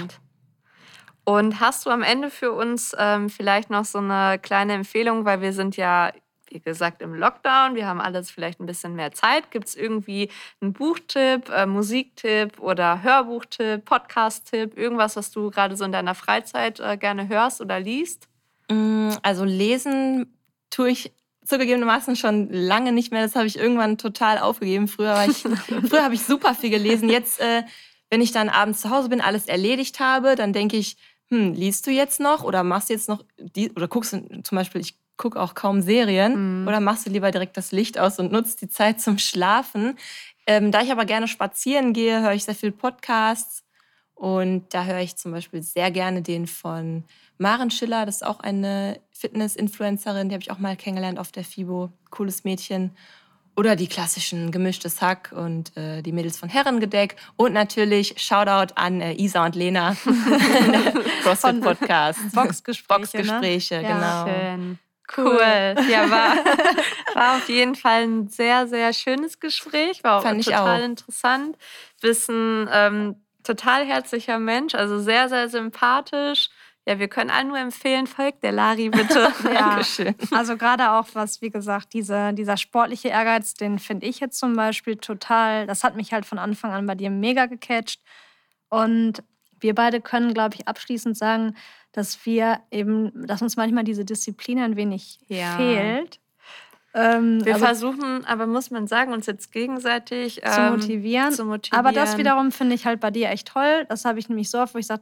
Und hast du am Ende für uns ähm, vielleicht noch so eine kleine Empfehlung, weil wir sind ja, wie gesagt, im Lockdown, wir haben alles vielleicht ein bisschen mehr Zeit. Gibt es irgendwie einen Buchtipp, äh, Musiktipp oder Hörbuchtipp, Podcast-Tipp, irgendwas, was du gerade so in deiner Freizeit äh, gerne hörst oder liest? Mm, Also lesen tue ich zugegebenermaßen schon lange nicht mehr. Das habe ich irgendwann total aufgegeben. Früher, war ich, <laughs> früher habe ich super viel gelesen. Jetzt, äh, wenn ich dann abends zu Hause bin, alles erledigt habe, dann denke ich, hm, liest du jetzt noch oder machst jetzt noch die oder guckst du zum Beispiel, ich gucke auch kaum Serien Mhm. oder machst du lieber direkt das Licht aus und nutzt die Zeit zum Schlafen. Ähm, da ich aber gerne spazieren gehe, höre ich sehr viel Podcasts und da höre ich zum Beispiel sehr gerne den von Maren Schiller, das ist auch eine Fitness-Influencerin, die habe ich auch mal kennengelernt auf der FIBO. Cooles Mädchen. Oder die klassischen gemischtes Hack und äh, die Mädels von Herrengedeck. Und natürlich Shoutout an äh, Isa und Lena, <laughs> CrossFit Podcast. Boxgespräche, Boxgespräche, ne? Ja. genau. Schön. Cool. Ja, war, <laughs> war auf jeden Fall ein sehr, sehr schönes Gespräch. War auch Fand ich total auch. interessant. Bist ein ähm, total herzlicher Mensch, also sehr, sehr sympathisch. Ja, wir können allen nur empfehlen, folgt der Lari bitte. <laughs> Ja. Dankeschön. Also gerade auch was, wie gesagt, diese, dieser sportliche Ehrgeiz, den finde ich jetzt zum Beispiel total, das hat mich halt von Anfang an bei dir mega gecatcht. Und wir beide können, glaube ich, abschließend sagen, dass wir eben, dass uns manchmal diese Disziplin ein wenig Ja. fehlt. Ähm, Wir also versuchen, aber muss man sagen, uns jetzt gegenseitig zu ähm, motivieren. zu motivieren. Aber das wiederum finde ich halt bei dir echt toll. Das habe ich nämlich so oft, wo ich sage,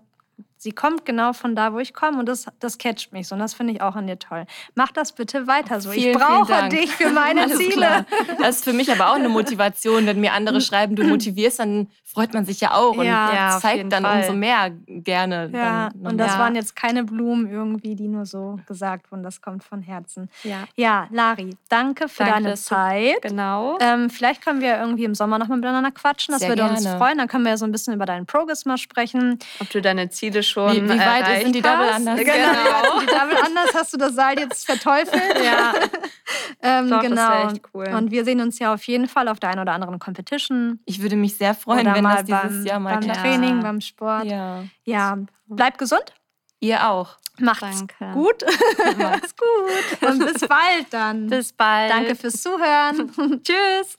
sie kommt genau von da, wo ich komme und das, das catcht mich so. Und das finde ich auch an dir toll. Mach das bitte weiter so. Vielen, ich brauche dich für meine <laughs> Alles Ziele. klar. Das ist für mich aber auch eine Motivation. Wenn mir andere schreiben, du motivierst, dann freut man sich ja auch und Ja. Zeigt dann Fall. umso mehr gerne. Ja, dann und das Ja. waren jetzt keine Blumen irgendwie, die nur so gesagt wurden. Das kommt von Herzen. Ja, Ja, Lari, danke für Danke, deine Zeit. genau. Ähm, vielleicht können wir irgendwie im Sommer nochmal miteinander quatschen. Das Sehr würde uns gerne. freuen. Dann können wir ja so ein bisschen über deinen Progress mal sprechen. Ob du deine Ziele schon Wie- wie weit erreicht sind die Double hast? Unders? Genau. Die Double Anders hast du das Seil jetzt verteufelt. Ja, <laughs> Ähm, Doch, das genau. wär echt cool. Und wir sehen uns ja auf jeden Fall auf der einen oder anderen Competition. Ich würde mich sehr freuen, oder wenn mal das dieses beim, Jahr mal beim klappt. Training, beim Sport. Ja. Ja, bleib gesund. Ihr auch. Macht's Danke. gut. <laughs> Macht's gut. Und bis bald dann. Bis bald. Danke fürs Zuhören. <laughs> Tschüss.